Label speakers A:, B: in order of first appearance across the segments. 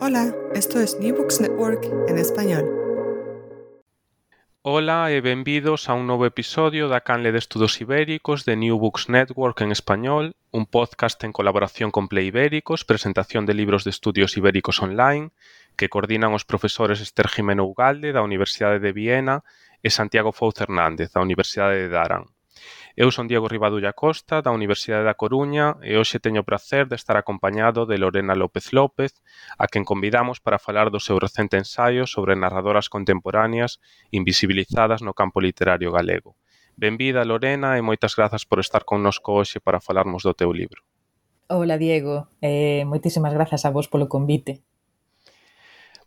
A: Hola, esto es New Books Network en español.
B: Ola e benvidos a un novo episodio da Canle de Estudos Ibéricos de New Books Network en español, un podcast en colaboración con Play Ibéricos, presentación de libros de estudios ibéricos online, que coordinan os profesores Esther Jimeno Ugalde da Universidade de Viena e Santiago Fouz Hernández da Universidade de Daran. Eu son Diego Ribadulla Costa, da Universidade da Coruña, e hoxe teño o prazer de estar acompañado de Lorena López López, a quen convidamos para falar do seu recente ensaio sobre narradoras contemporáneas invisibilizadas no campo literario galego. Benvida, Lorena, e moitas grazas por estar connosco hoxe para falarmos do teu libro.
C: Ola, Diego. Eh, moitísimas grazas a vos polo convite.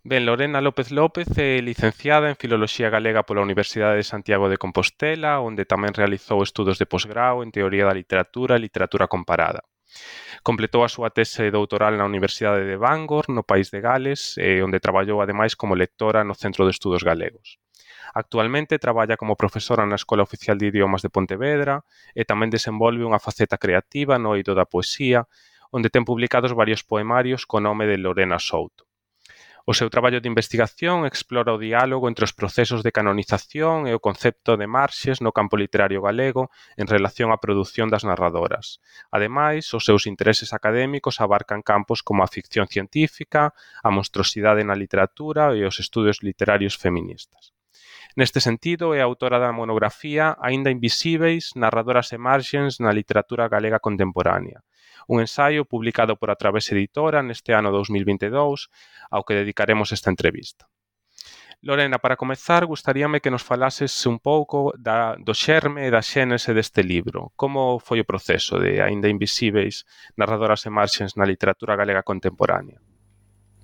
B: Ben Lorena López López é licenciada en Filoloxía Galega pola Universidade de Santiago de Compostela, onde tamén realizou estudos de posgrao en Teoría da Literatura e Literatura Comparada. Completou a súa tese doutoral na Universidade de Bangor, no país de Gales, e onde traballou ademais como lectora no Centro de Estudos Galegos. Actualmente traballa como profesora na Escola Oficial de Idiomas de Pontevedra e tamén desenvolve unha faceta creativa no eido da poesía, onde ten publicados varios poemarios co nome de Lorena Souto. O seu traballo de investigación explora o diálogo entre os procesos de canonización e o concepto de marxes no campo literario galego en relación á produción das narradoras. Ademais, os seus intereses académicos abarcan campos como a ficción científica, a monstruosidade na literatura e os estudos literarios feministas. Neste sentido é autora da monografía Aínda invisíbeis, narradoras e marxens na literatura galega contemporánea, un ensaio publicado por a Través Editora neste ano 2022, ao que dedicaremos esta entrevista. Lorena, para comezar, gustaríame que nos falases un pouco da, do xerme e da xénese deste libro. Como foi o proceso de Ainda invisíbeis, narradoras e marxens na literatura galega contemporánea?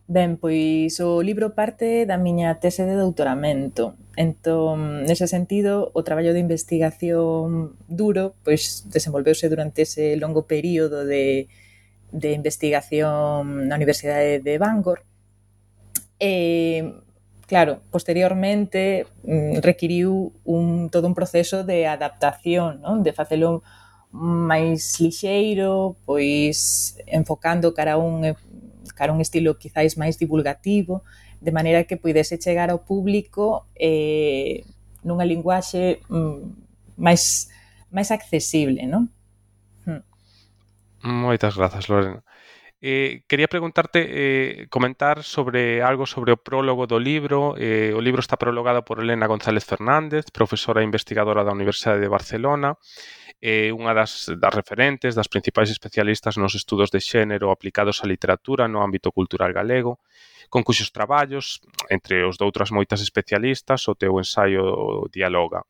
C: Ben, pois o libro parte da miña tese de doutoramento. Entón, nese sentido, o traballo de investigación duro pois desenvolveuse durante ese longo período de, de investigación na Universidade de Bangor. E, claro, posteriormente mm, requiriu un, todo un proceso de adaptación, non? de facelo máis lixeiro, pois enfocando cara a un buscar un estilo quizáis máis divulgativo, de maneira que puidese chegar ao público eh, nunha linguaxe mm, máis máis accesible, non?
B: Hmm. Moitas grazas, Lorena. Eh, quería preguntarte, eh, comentar sobre algo sobre o prólogo do libro. Eh, o libro está prologado por Elena González Fernández, profesora e investigadora da Universidade de Barcelona é unha das, das referentes, das principais especialistas nos estudos de xénero aplicados á literatura no ámbito cultural galego, con cuxos traballos, entre os doutras moitas especialistas, o teu ensaio dialoga.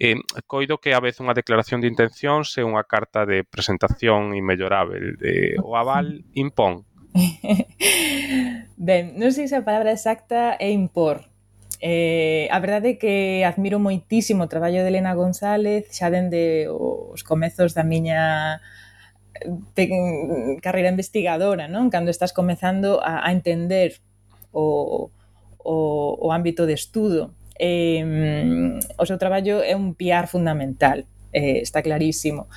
B: E coido que a vez unha declaración de intencións é unha carta de presentación inmellorável. De, o aval impón.
C: ben, non sei se a palabra exacta é impor, Eh, a verdade é que admiro moitísimo o traballo de Elena González xa dende os comezos da miña eh, carreira investigadora, non? Cando estás comezando a, a entender o, o, o ámbito de estudo. Eh, o seu traballo é un piar fundamental, eh, está clarísimo.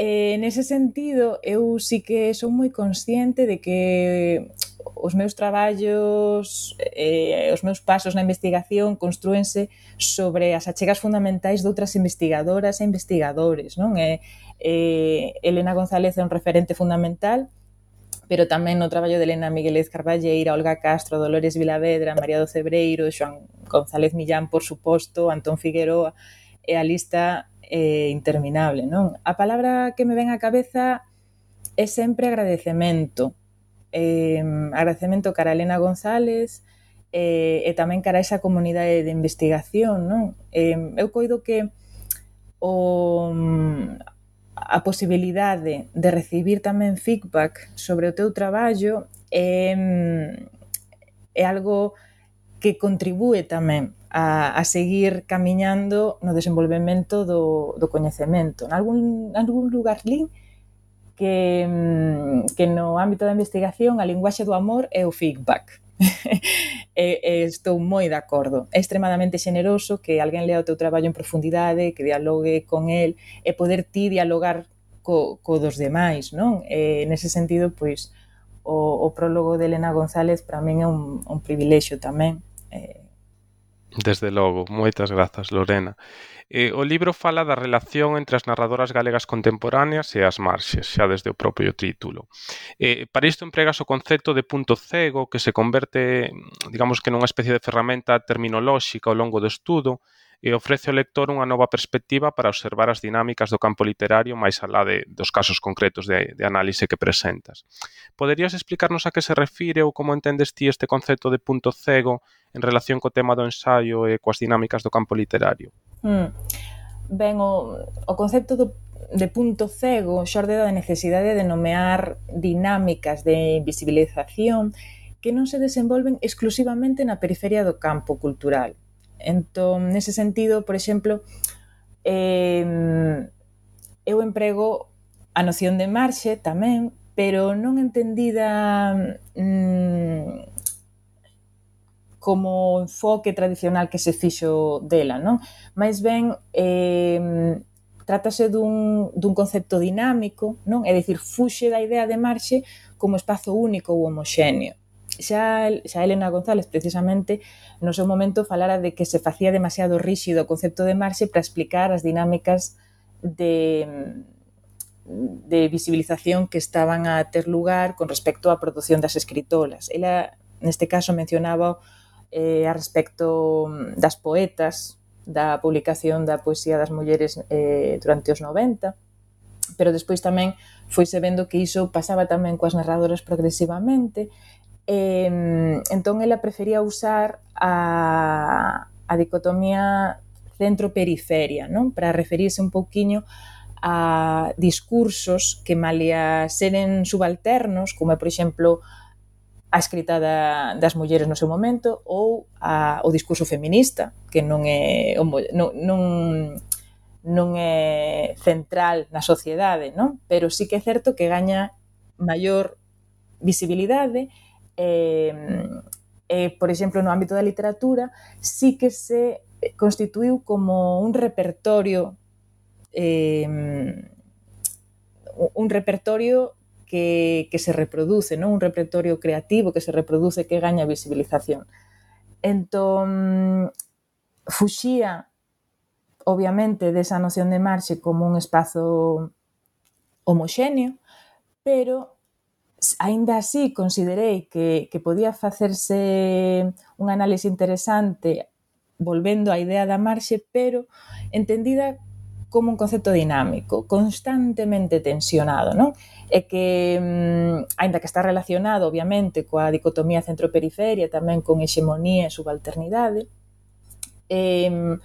C: Eh, nese sentido, eu sí que son moi consciente de que eh, os meus traballos, eh, os meus pasos na investigación construense sobre as achegas fundamentais de outras investigadoras e investigadores. Non? E, eh, Elena González é un referente fundamental, pero tamén no traballo de Elena Miguelez Carballeira, Olga Castro, Dolores Vilavedra, María do Cebreiro, Joan González Millán, por suposto, Antón Figueroa, e a lista eh, interminable, non? A palabra que me ven á cabeza é sempre agradecemento. Eh, agradecemento cara a Elena González eh, e tamén cara a esa comunidade de investigación, non? Eh, eu coido que o, a posibilidade de recibir tamén feedback sobre o teu traballo é, é algo que contribúe tamén a, a seguir camiñando no desenvolvemento do, do coñecemento. En algún, algún lugar lín que, mm, que no ámbito da investigación a linguaxe do amor é o feedback. e, e estou moi de acordo. É extremadamente xeneroso que alguén lea o teu traballo en profundidade, que dialogue con el e poder ti dialogar co, co dos demais, non? E, nese sentido, pois, o, o prólogo de Elena González para min é un, un privilexio tamén eh,
B: Desde logo, moitas grazas, Lorena. Eh, o libro fala da relación entre as narradoras galegas contemporáneas e as marxes, xa desde o propio título. Eh, para isto empregas o concepto de punto cego que se converte, digamos que nunha especie de ferramenta terminolóxica ao longo do estudo e ofrece ao lector unha nova perspectiva para observar as dinámicas do campo literario máis alá de, dos casos concretos de, de análise que presentas. Poderías explicarnos a que se refire ou como entendes ti este concepto de punto cego en relación co tema do ensaio e coas dinámicas do campo literario?
C: Mm. Ben, o, o concepto do de punto cego xorde da necesidade de nomear dinámicas de invisibilización que non se desenvolven exclusivamente na periferia do campo cultural, Entón, nese sentido, por exemplo, eh, eu emprego a noción de marxe tamén, pero non entendida mm, como enfoque tradicional que se fixo dela, non? Mais ben, eh, trátase dun, dun concepto dinámico, non? É dicir, fuxe da idea de marxe como espazo único ou homoxéneo xa, xa Elena González precisamente no seu momento falara de que se facía demasiado ríxido o concepto de marxe para explicar as dinámicas de de visibilización que estaban a ter lugar con respecto á produción das escritoras. Ela, neste caso, mencionaba eh, a respecto das poetas, da publicación da poesía das mulleres eh, durante os 90, pero despois tamén foi vendo que iso pasaba tamén coas narradoras progresivamente eh, entón, ela prefería usar a, a dicotomía centro-periferia, non? Para referirse un pouquiño a discursos que malia seren subalternos, como é, por exemplo, a escrita da, das mulleres no seu momento ou a, o discurso feminista, que non é non, non, non é central na sociedade, non? Pero sí que é certo que gaña maior visibilidade e eh, eh, por exemplo, no ámbito da literatura, sí que se constituiu como un repertorio eh, un repertorio que, que se reproduce, non? un repertorio creativo que se reproduce que gaña visibilización. Entón, fuxía obviamente desa noción de marxe como un espazo homoxéneo, pero Ainda así, considerei que, que podía facerse un análise interesante volvendo á idea da marxe, pero entendida como un concepto dinámico, constantemente tensionado, non? E que, mm, aínda que está relacionado, obviamente, coa dicotomía centro-periferia, tamén con hexemonía e subalternidade, eh,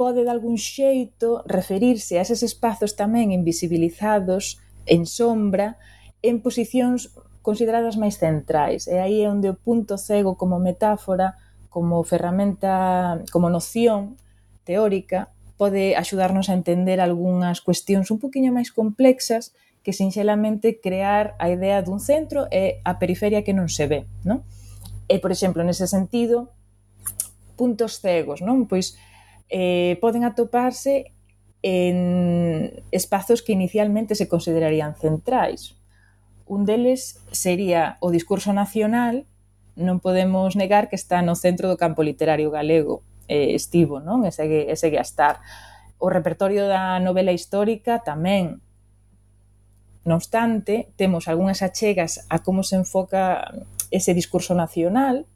C: pode de algún xeito referirse a eses espazos tamén invisibilizados en sombra, en posicións consideradas máis centrais. E aí é onde o punto cego como metáfora, como ferramenta, como noción teórica, pode axudarnos a entender algunhas cuestións un poquinho máis complexas que sinxelamente crear a idea dun centro e a periferia que non se ve, non? E, por exemplo, nese sentido, puntos cegos, non? Pois eh, poden atoparse en espazos que inicialmente se considerarían centrais. Un deles sería o discurso nacional, non podemos negar que está no centro do campo literario galego, eh, estivo, non? E segue, e segue a estar. O repertorio da novela histórica tamén. Non obstante, temos algunhas achegas a como se enfoca ese discurso nacional,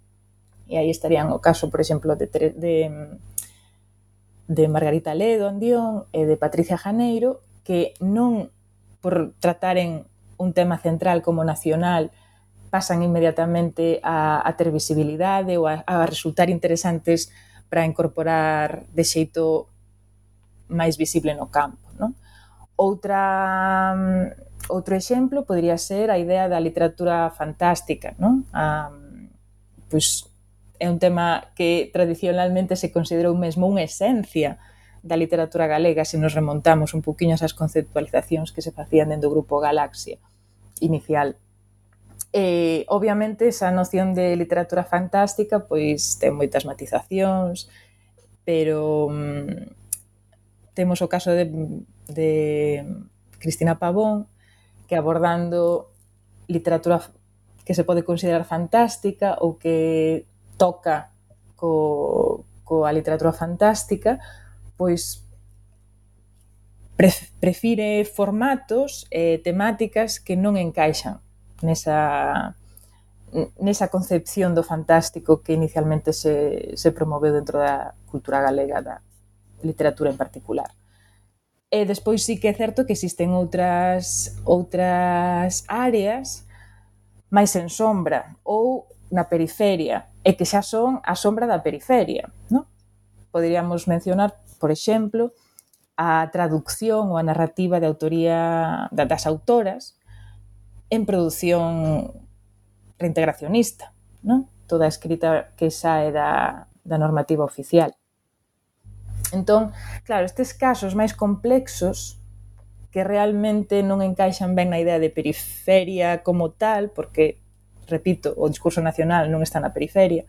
C: e aí estarían o caso, por exemplo, de, de de Margarita Ledo Andión e de Patricia Janeiro que non por trataren un tema central como nacional pasan inmediatamente a, a ter visibilidade ou a, a resultar interesantes para incorporar de xeito máis visible no campo. Non? Outra, mm, outro exemplo podría ser a idea da literatura fantástica. Non? A, pois, é un tema que tradicionalmente se considerou mesmo unha esencia da literatura galega se nos remontamos un poquinho esas conceptualizacións que se facían dentro do grupo Galaxia inicial. Eh, obviamente esa noción de literatura fantástica pois ten moitas matizacións, pero mm, temos o caso de, de Cristina Pavón que abordando literatura que se pode considerar fantástica ou que toca co, coa literatura fantástica, pois prefire formatos e eh, temáticas que non encaixan nesa nesa concepción do fantástico que inicialmente se, se promoveu dentro da cultura galega, da literatura en particular. E despois sí que é certo que existen outras, outras áreas máis en sombra ou na periferia e que xa son a sombra da periferia. No? Poderíamos mencionar, por exemplo, a traducción ou a narrativa de autoría das autoras en produción reintegracionista, non? toda a escrita que sae da, da normativa oficial. Entón, claro, estes casos máis complexos que realmente non encaixan ben na idea de periferia como tal, porque repito, o discurso nacional non está na periferia,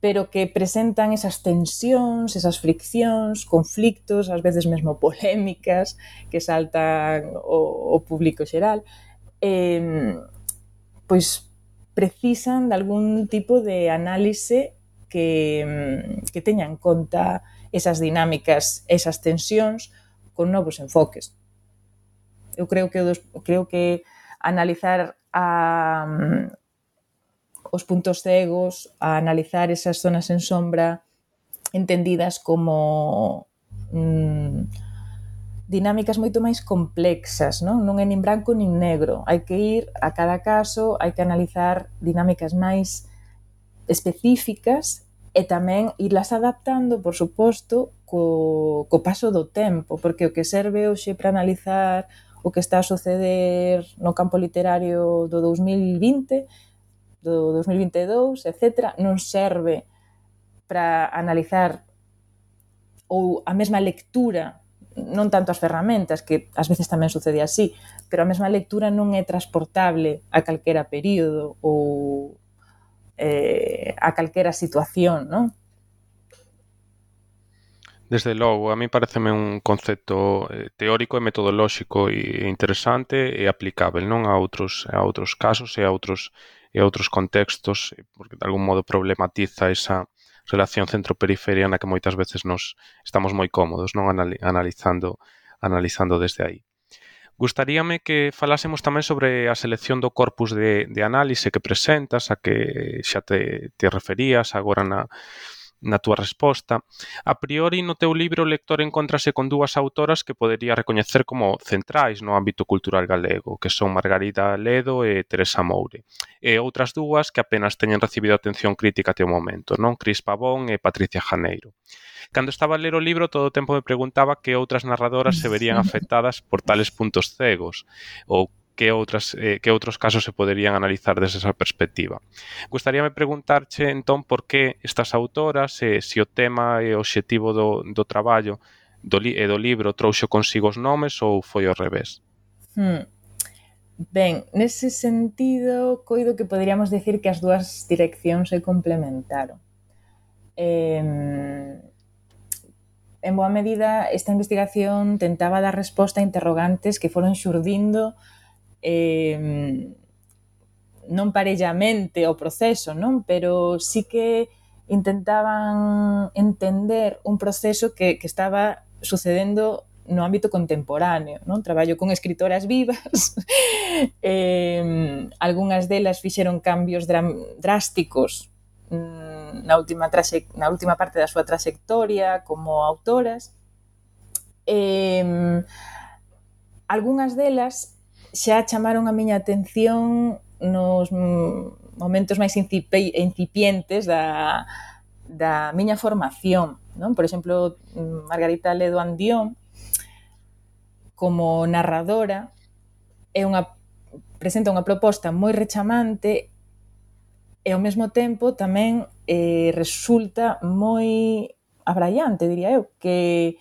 C: pero que presentan esas tensións, esas friccións, conflictos, ás veces mesmo polémicas que saltan o, o público xeral, eh, pois precisan de algún tipo de análise que, que teña en conta esas dinámicas, esas tensións con novos enfoques. Eu creo que creo que analizar a, mm, os puntos cegos, a analizar esas zonas en sombra entendidas como mm, dinámicas moito máis complexas, non? Non é nin branco nin negro. Hai que ir a cada caso, hai que analizar dinámicas máis específicas e tamén irlas adaptando, por suposto, co, co paso do tempo, porque o que serve hoxe para analizar o que está a suceder no campo literario do 2020, do 2022, etc., non serve para analizar ou a mesma lectura non tanto as ferramentas, que ás veces tamén sucede así, pero a mesma lectura non é transportable a calquera período ou eh, a calquera situación, non?
B: Desde logo, a mí pareceme un concepto eh, teórico e metodolóxico e interesante e aplicável non a outros a outros casos e a outros e a outros contextos, porque de algún modo problematiza esa relación centro-periferia na que moitas veces nos estamos moi cómodos, non analizando analizando desde aí. Gustaríame que falásemos tamén sobre a selección do corpus de, de análise que presentas, a que xa te, te referías agora na, na túa resposta. A priori, no teu libro, o lector encontrase con dúas autoras que podería recoñecer como centrais no ámbito cultural galego, que son Margarida Ledo e Teresa Moure, e outras dúas que apenas teñen recibido atención crítica até o momento, non Cris Pavón e Patricia Janeiro. Cando estaba a ler o libro, todo o tempo me preguntaba que outras narradoras se verían afectadas por tales puntos cegos, ou que outras eh, que outros casos se poderían analizar desde esa perspectiva. Gustaríame preguntarche entón por que estas autoras, eh, se o tema e o obxectivo do, do traballo do, li, e do libro trouxo consigo os nomes ou foi ao revés?
C: Hmm. Ben, nese sentido, coido que poderíamos decir que as dúas direccións se complementaron. Eh, en boa medida, esta investigación tentaba dar resposta a interrogantes que foron xurdindo eh, non parellamente o proceso, non? Pero sí que intentaban entender un proceso que, que estaba sucedendo no ámbito contemporáneo, non? Traballo con escritoras vivas. eh, algunhas delas fixeron cambios drásticos mm, na última traxe, na última parte da súa traxectoria como autoras. Eh, algunhas delas xa chamaron a miña atención nos momentos máis incipientes da, da miña formación. Non? Por exemplo, Margarita Ledo Andión, como narradora, é unha presenta unha proposta moi rechamante e ao mesmo tempo tamén eh, resulta moi abraiante, diría eu, que,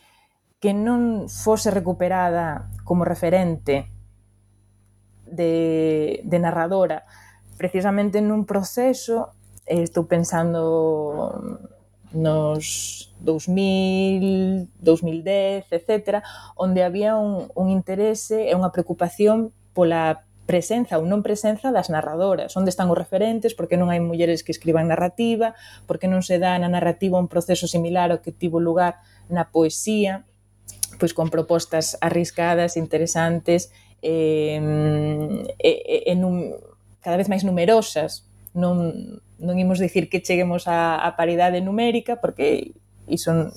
C: que non fose recuperada como referente de, de narradora. Precisamente nun proceso eh, estou pensando nos 2000, 2010, etc., onde había un, un interese e unha preocupación pola presenza ou non presenza das narradoras, onde están os referentes, porque non hai mulleres que escriban narrativa, porque non se dá na narrativa un proceso similar ao que tivo lugar na poesía, pois con propostas arriscadas, interesantes eh, e, e, eh, e eh, num, cada vez máis numerosas. Non, non imos dicir que cheguemos a, a paridade numérica, porque iso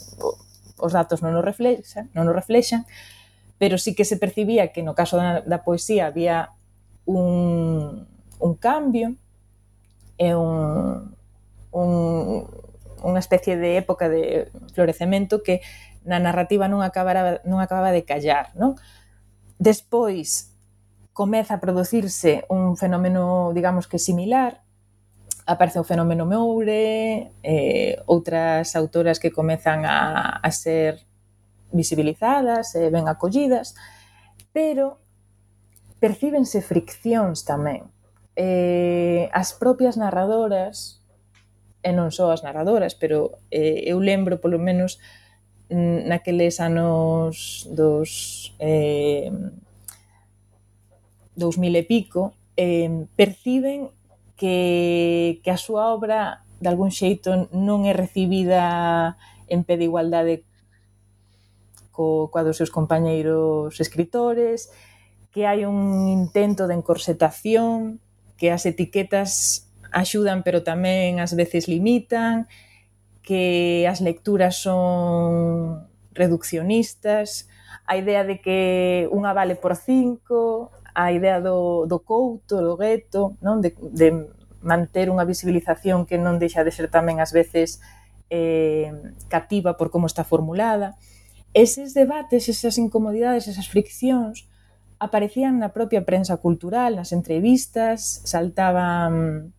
C: os datos non nos reflexan, non nos reflexan, pero sí que se percibía que no caso da, da poesía había un, un cambio e un, un, unha especie de época de florecemento que na narrativa non acabara, non acababa de callar, non? Despois comeza a producirse un fenómeno, digamos que similar, aparece o fenómeno Moure, eh, outras autoras que comezan a, a ser visibilizadas e eh, ben acollidas, pero percíbense friccións tamén. Eh, as propias narradoras, e non só as narradoras, pero eh, eu lembro polo menos naqueles anos dos eh, 2000 e pico, eh, perciben que, que a súa obra de algún xeito non é recibida en pé de igualdade co, coa dos seus compañeiros escritores, que hai un intento de encorsetación, que as etiquetas axudan pero tamén ás veces limitan, que as lecturas son reduccionistas, a idea de que unha vale por cinco, a idea do, do couto, do gueto, non? De, de manter unha visibilización que non deixa de ser tamén ás veces eh, cativa por como está formulada. Eses debates, esas incomodidades, esas friccións aparecían na propia prensa cultural, nas entrevistas, saltaban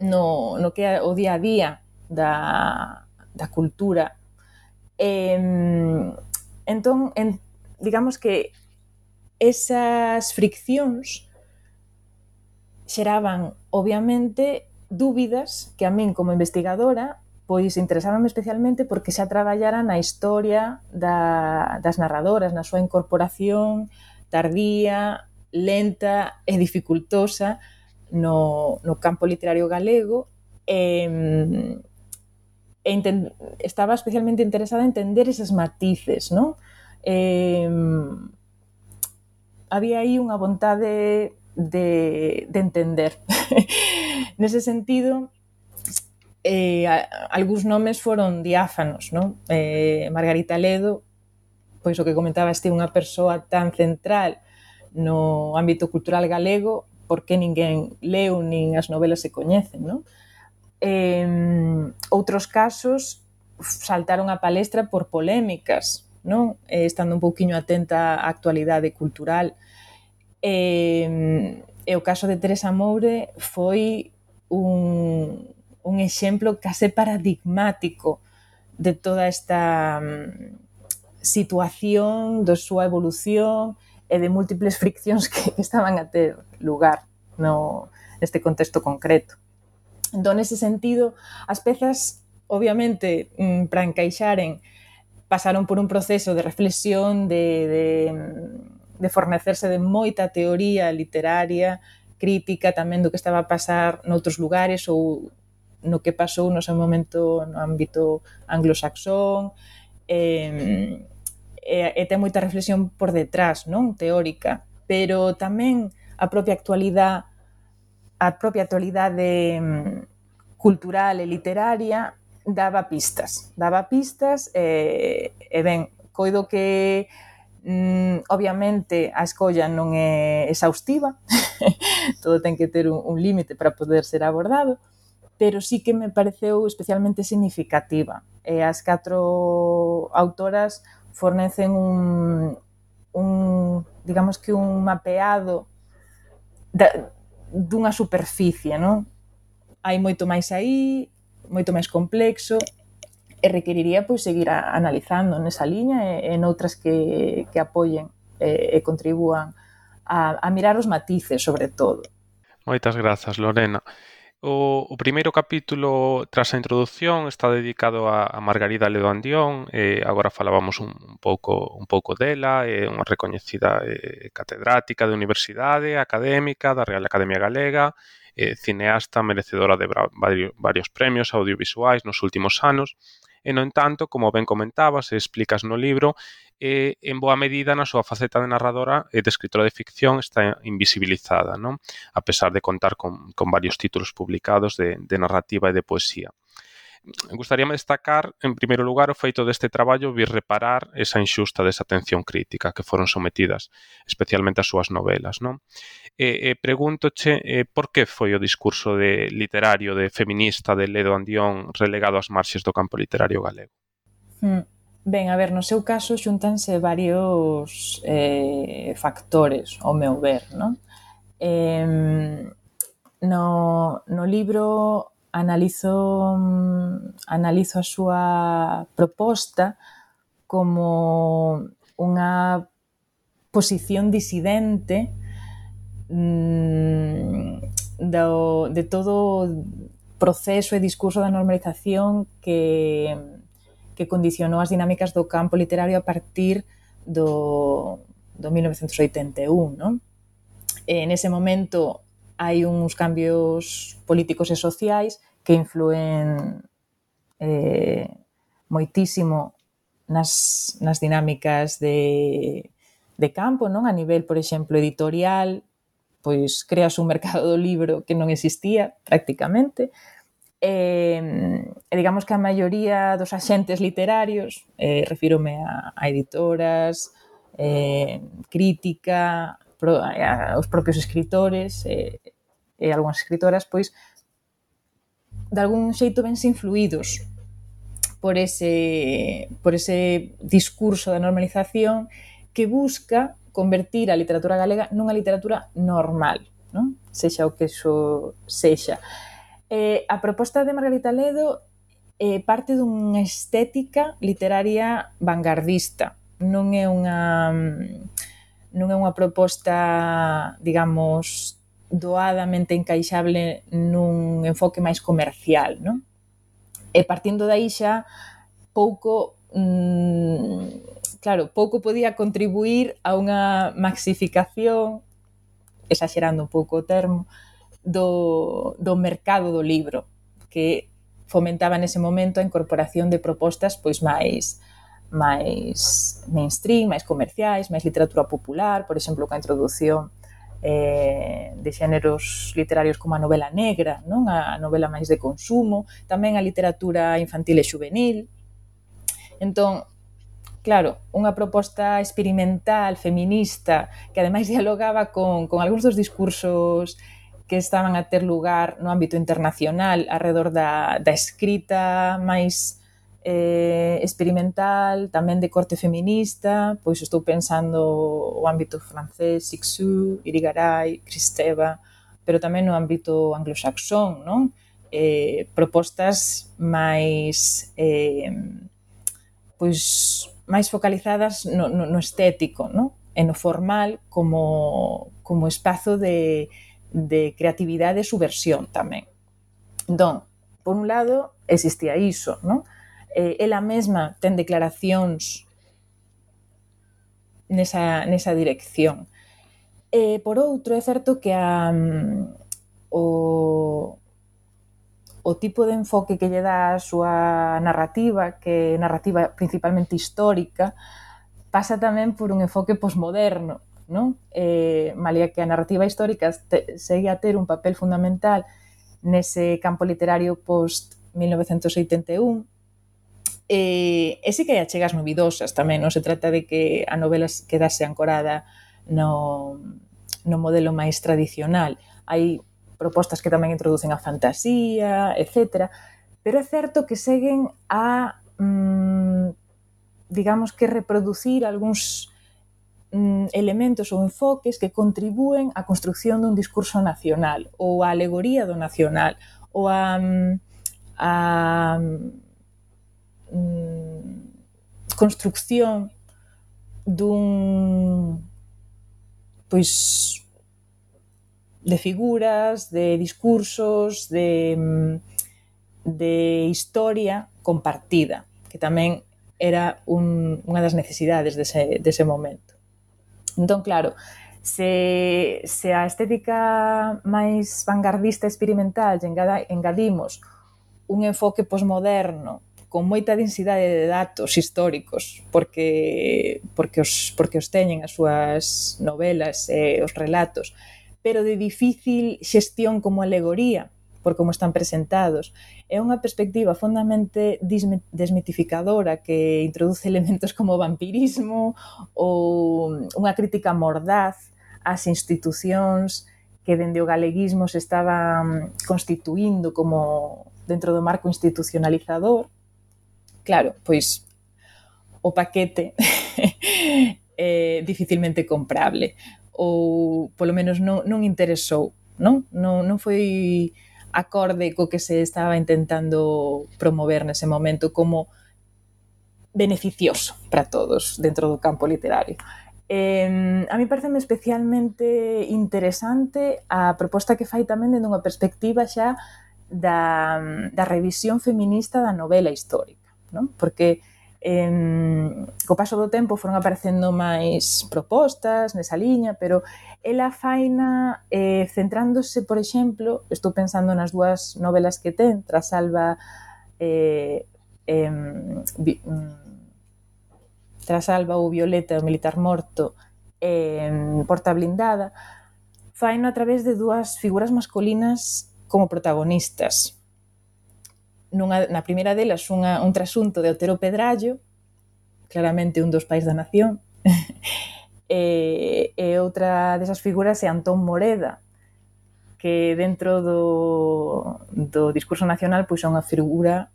C: no, no que é o día a día da, da cultura. E, entón, en, digamos que esas friccións xeraban, obviamente, dúbidas que a min como investigadora pois interesábame especialmente porque xa traballara na historia da, das narradoras, na súa incorporación tardía, lenta e dificultosa no, no campo literario galego e, e estaba especialmente interesada en entender eses matices, non? Eh, había aí unha vontade de, de entender. Nese sentido, eh, algúns nomes foron diáfanos, non? Eh, Margarita Ledo, pois o que comentaba este unha persoa tan central no ámbito cultural galego, porque ninguén leu nin as novelas se coñecen, non? Eh, outros casos saltaron a palestra por polémicas, non? Eh, estando un pouquiño atenta á actualidade cultural. Eh, e o caso de Teresa Moure foi un, un exemplo case paradigmático de toda esta mm, situación, da súa evolución e de múltiples friccións que estaban a ter lugar no, neste contexto concreto. Entón, nese sentido, as pezas, obviamente, mm, para encaixaren, pasaron por un proceso de reflexión, de, de, de fornecerse de moita teoría literaria, crítica tamén do que estaba a pasar noutros lugares ou no que pasou no seu momento no ámbito anglosaxón e, e, e ten moita reflexión por detrás, non? Teórica pero tamén a propia actualidade a propia actualidade mm, cultural e literaria daba pistas, daba pistas e, e ben, coido que mm, obviamente a escolla non é exhaustiva, todo ten que ter un, un límite para poder ser abordado, pero sí que me pareceu especialmente significativa. E as catro autoras fornecen un, un digamos que un mapeado da, dunha superficie, non? Hai moito máis aí, moito máis complexo, e requeriría pois seguir a, analizando nesa liña e, e noutras que, que apoyen e, e contribúan a, a mirar os matices, sobre todo.
B: Moitas grazas, Lorena. O, o primeiro capítulo tras a introdución está dedicado a, a Margarida Ledo Andión, eh, agora falábamos un, un pouco un pouco dela, é eh, unha recoñecida eh, catedrática de universidade, académica da Real Academia Galega, eh, cineasta merecedora de varios premios audiovisuais nos últimos anos. E, no entanto, como ben comentabas e explicas no libro, eh, en boa medida na súa faceta de narradora e de escritora de ficción está invisibilizada, non? a pesar de contar con, con varios títulos publicados de, de narrativa e de poesía. Gustaríame destacar, en primeiro lugar, o feito deste traballo vir reparar esa inxusta desatención crítica que foron sometidas, especialmente as súas novelas. Non? E, e pregúntoche e, por que foi o discurso de literario, de feminista, de Ledo Andión relegado ás marxes do campo literario galego.
C: Mm. Ben, a ver, no seu caso xuntanse varios eh, factores, ao meu ver, non? Eh, no, no libro analizo, analizo a súa proposta como unha posición disidente mm, do, de todo proceso e discurso da normalización que que condicionou as dinámicas do campo literario a partir do, do 1981, non? E nese momento hai uns cambios políticos e sociais que influen eh, moitísimo nas, nas dinámicas de, de campo, non? A nivel, por exemplo, editorial, pois creas un mercado do libro que non existía prácticamente, eh, e digamos que a maioría dos axentes literarios, eh, refírome a, a editoras, eh, crítica, pro, a, os propios escritores eh, e algunhas escritoras, pois de algún xeito vense influídos por ese, por ese discurso da normalización que busca convertir a literatura galega nunha literatura normal, non? sexa o que iso sexa. Eh, a proposta de Margarita Ledo eh, parte dunha estética literaria vanguardista. Non é unha non é unha proposta, digamos, doadamente encaixable nun enfoque máis comercial, non? E partindo dai xa pouco mmm, claro, pouco podía contribuir a unha maxificación exagerando un pouco o termo, do, do mercado do libro, que fomentaba nese momento a incorporación de propostas pois máis máis mainstream, máis comerciais, máis literatura popular, por exemplo, coa introdución eh, de xéneros literarios como a novela negra, non a novela máis de consumo, tamén a literatura infantil e juvenil. Entón, claro, unha proposta experimental, feminista, que ademais dialogaba con, con algúns dos discursos que estaban a ter lugar no ámbito internacional alrededor da, da escrita máis eh, experimental, tamén de corte feminista, pois estou pensando o ámbito francés, Sixu, Irigaray, Cristeva, pero tamén no ámbito anglosaxón, non? Eh, propostas máis eh, pois máis focalizadas no, no, no estético, non? e no formal como, como espazo de, de creatividade e subversión tamén. Entón, por un lado, existía iso, non? Eh, ela mesma ten declaracións nesa, nesa dirección. E, eh, por outro, é certo que a, um, o, o tipo de enfoque que lle dá a súa narrativa, que é narrativa principalmente histórica, pasa tamén por un enfoque posmoderno, non? Eh, malia que a narrativa histórica te, segue a ter un papel fundamental nese campo literario post 1981, eh, e sí que hai achegas novidosas tamén, non se trata de que a novela quedase ancorada no, no modelo máis tradicional. Hai propostas que tamén introducen a fantasía, etc. Pero é certo que seguen a, mm, digamos que reproducir algúns mm, elementos ou enfoques que contribúen á construcción dun discurso nacional ou á alegoría do nacional ou a, a mm, mm, construcción dun pois de figuras, de discursos, de, mm, de historia compartida, que tamén era un, unha das necesidades dese, dese momento. Entón, claro, se, se a estética máis vanguardista experimental engada, engadimos un enfoque posmoderno con moita densidade de datos históricos porque porque os porque os teñen as súas novelas e os relatos, pero de difícil xestión como alegoría, por como están presentados. É unha perspectiva fondamente desmitificadora que introduce elementos como vampirismo ou unha crítica mordaz ás institucións que dende o galeguismo se estaban constituindo como dentro do marco institucionalizador. Claro, pois o paquete é dificilmente comprable ou polo menos non, non interesou non? Non, non foi acorde co que se estaba intentando promover nese momento como beneficioso para todos dentro do campo literario. Eh, a mí parece especialmente interesante a proposta que fai tamén dende unha perspectiva xa da, da revisión feminista da novela histórica, non? Porque eh, co paso do tempo foron aparecendo máis propostas nesa liña, pero ela faina eh, centrándose, por exemplo, estou pensando nas dúas novelas que ten, tras Alba eh, eh, vi, mm, tras Alba ou Violeta, o militar morto, eh, Porta blindada, faino a través de dúas figuras masculinas como protagonistas nunha, na primeira delas unha, un trasunto de Otero Pedrallo, claramente un dos pais da nación, e, e outra desas figuras é Antón Moreda, que dentro do, do discurso nacional pois, é unha figura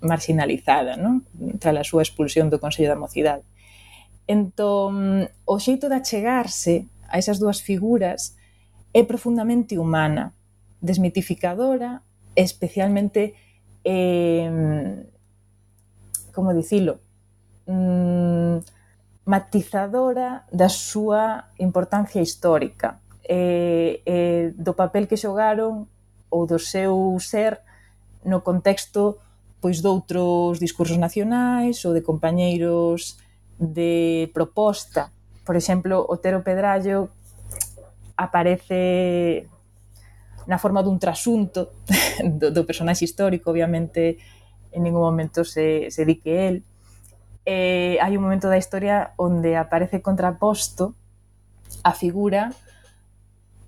C: marginalizada, non? tras a súa expulsión do Consello da Mocidade. Entón, o xeito de achegarse a esas dúas figuras é profundamente humana, desmitificadora, especialmente eh, como dicilo, mm, matizadora da súa importancia histórica, eh, eh, do papel que xogaron ou do seu ser no contexto pois doutros discursos nacionais ou de compañeiros de proposta. Por exemplo, Otero Pedrallo aparece na forma dun trasunto do, do personaxe histórico, obviamente en ningún momento se, se di que el. Eh, hai un momento da historia onde aparece contraposto a figura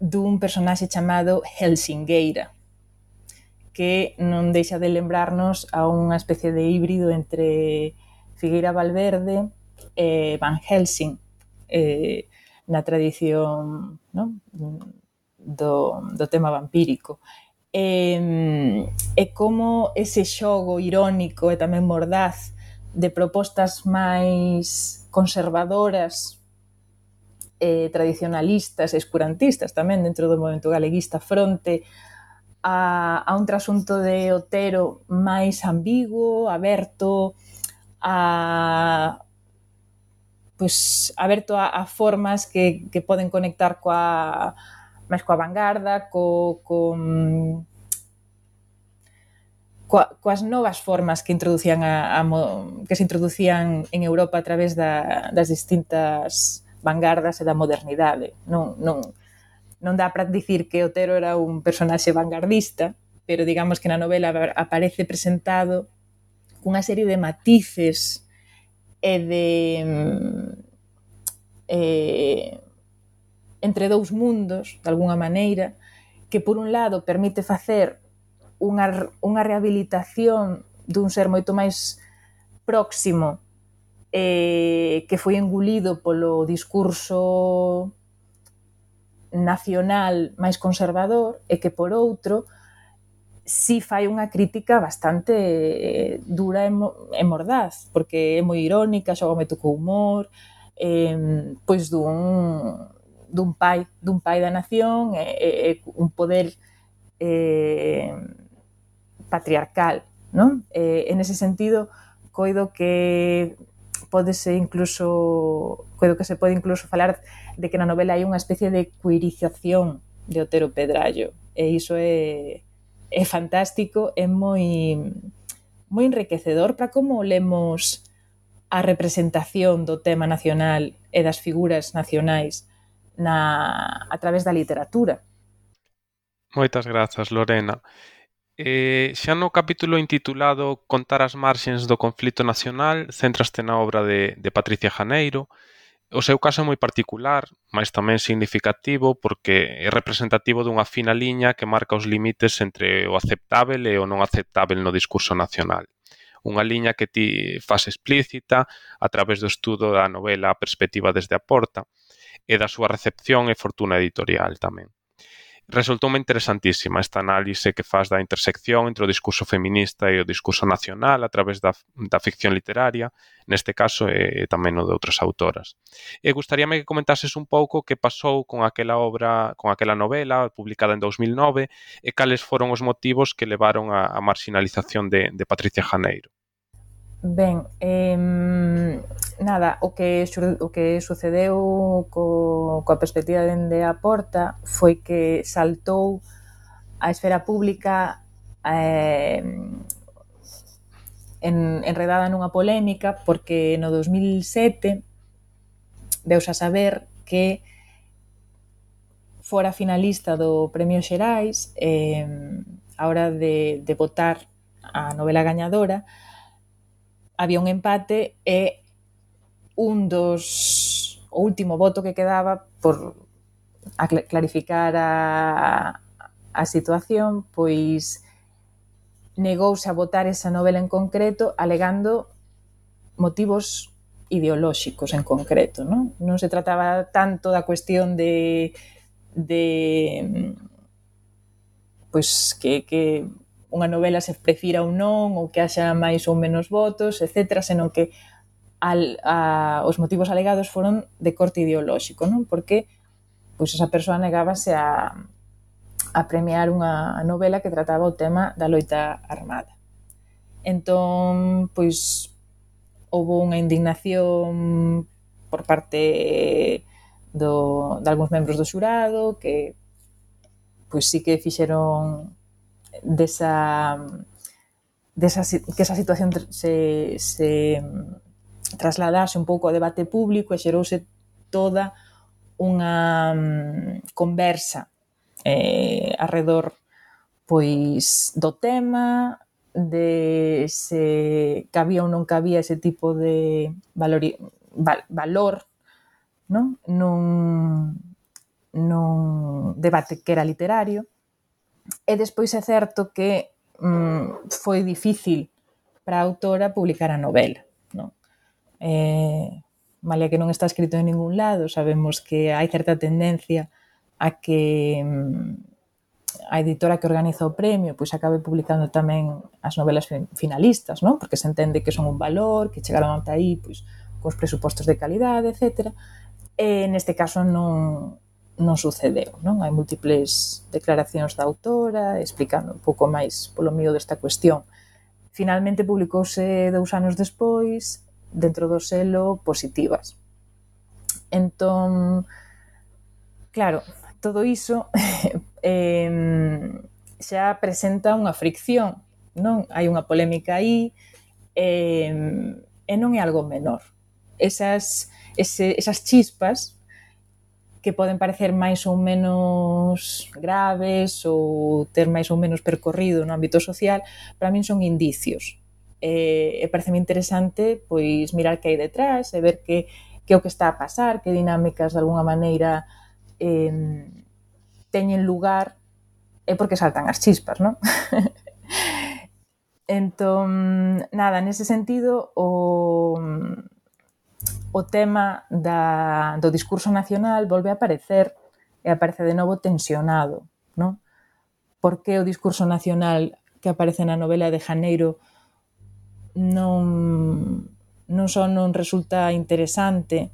C: dun personaxe chamado Helsingeira, que non deixa de lembrarnos a unha especie de híbrido entre Figueira Valverde e Van Helsing eh, na tradición non? do, do tema vampírico. E, e como ese xogo irónico e tamén mordaz de propostas máis conservadoras eh, tradicionalistas e escurantistas tamén dentro do movimento galeguista fronte a, a un trasunto de Otero máis ambiguo, aberto a pues, aberto a, a formas que, que poden conectar coa máis coa vanguarda, co, co, coa, coas novas formas que introducían a, a, que se introducían en Europa a través da, das distintas vanguardas e da modernidade. Non, non, non dá para dicir que Otero era un personaxe vanguardista, pero digamos que na novela aparece presentado cunha serie de matices e de mm, eh, entre dous mundos, de alguna maneira, que por un lado permite facer unha, unha rehabilitación dun ser moito máis próximo eh, que foi engulido polo discurso nacional máis conservador e que por outro si fai unha crítica bastante eh, dura e, mo, e mordaz, porque é moi irónica, xoga moito co humor, eh, pois dun dun pai, dun pai da nación e, e, e un poder eh, patriarcal, non? Eh, en ese sentido, coido que pode ser incluso coido que se pode incluso falar de que na novela hai unha especie de cuirización de Otero Pedrallo e iso é, é fantástico, é moi moi enriquecedor para como lemos a representación do tema nacional e das figuras nacionais na, a través da literatura.
B: Moitas grazas, Lorena. Eh, xa no capítulo intitulado Contar as marxens do conflito nacional centraste na obra de, de Patricia Janeiro. O seu caso é moi particular, mas tamén significativo porque é representativo dunha fina liña que marca os límites entre o aceptável e o non aceptável no discurso nacional. Unha liña que ti faz explícita a través do estudo da novela a perspectiva desde a porta e da súa recepción e fortuna editorial tamén. Resultoume interesantísima esta análise que faz da intersección entre o discurso feminista e o discurso nacional a través da, da ficción literaria, neste caso e tamén o de outras autoras. E gustaríame que comentases un pouco que pasou con aquela obra, con aquela novela publicada en 2009 e cales foron os motivos que levaron a, a marginalización de, de Patricia Janeiro.
C: Ben, eh, nada, o que o que sucedeu co, coa perspectiva dende a porta foi que saltou a esfera pública eh, en, enredada nunha polémica porque no 2007 deus a saber que fora finalista do Premio Xerais eh, a hora de, de votar a novela gañadora, había un empate e un dos o último voto que quedaba por a clarificar a, a situación, pois negouse a votar esa novela en concreto alegando motivos ideolóxicos en concreto. Non, non se trataba tanto da cuestión de, de mm, pois que, que unha novela se prefira ou non, ou que haxa máis ou menos votos, etc., senón que al, a, os motivos alegados foron de corte ideolóxico, non? Porque pois esa persoa negábase a, a premiar unha novela que trataba o tema da loita armada. Entón, pois, houve unha indignación por parte do, de algúns membros do xurado que pois sí que fixeron desa, desa que esa situación se, se mm, trasladase un pouco ao debate público e xerouse toda unha mm, conversa eh, arredor pois do tema de se cabía ou non cabía ese tipo de valor, val, valor non? nun, nun debate que era literario E despois é certo que mm, foi difícil para a autora publicar a novela. Non? Eh, malia que non está escrito en ningún lado, sabemos que hai certa tendencia a que mm, a editora que organiza o premio pois acabe publicando tamén as novelas finalistas, non? Porque se entende que son un valor, que chegaron ata aí pois, cos presupostos de calidade, etc. E neste caso non, non sucedeu, non? Hai múltiples declaracións da autora explicando un pouco máis polo mío desta cuestión. Finalmente publicouse dous anos despois dentro do selo Positivas. Entón, claro, todo iso eh, xa presenta unha fricción, non? Hai unha polémica aí eh, e non é algo menor. Esas, ese, esas chispas que poden parecer máis ou menos graves ou ter máis ou menos percorrido no ámbito social, para min son indicios. E, e parece interesante pois mirar que hai detrás e ver que, que é o que está a pasar, que dinámicas de alguna maneira eh, teñen lugar é porque saltan as chispas, non? entón, nada, nese sentido, o, o tema da, do discurso nacional volve a aparecer e aparece de novo tensionado, non? Por que o discurso nacional que aparece na novela de Janeiro non, non só non resulta interesante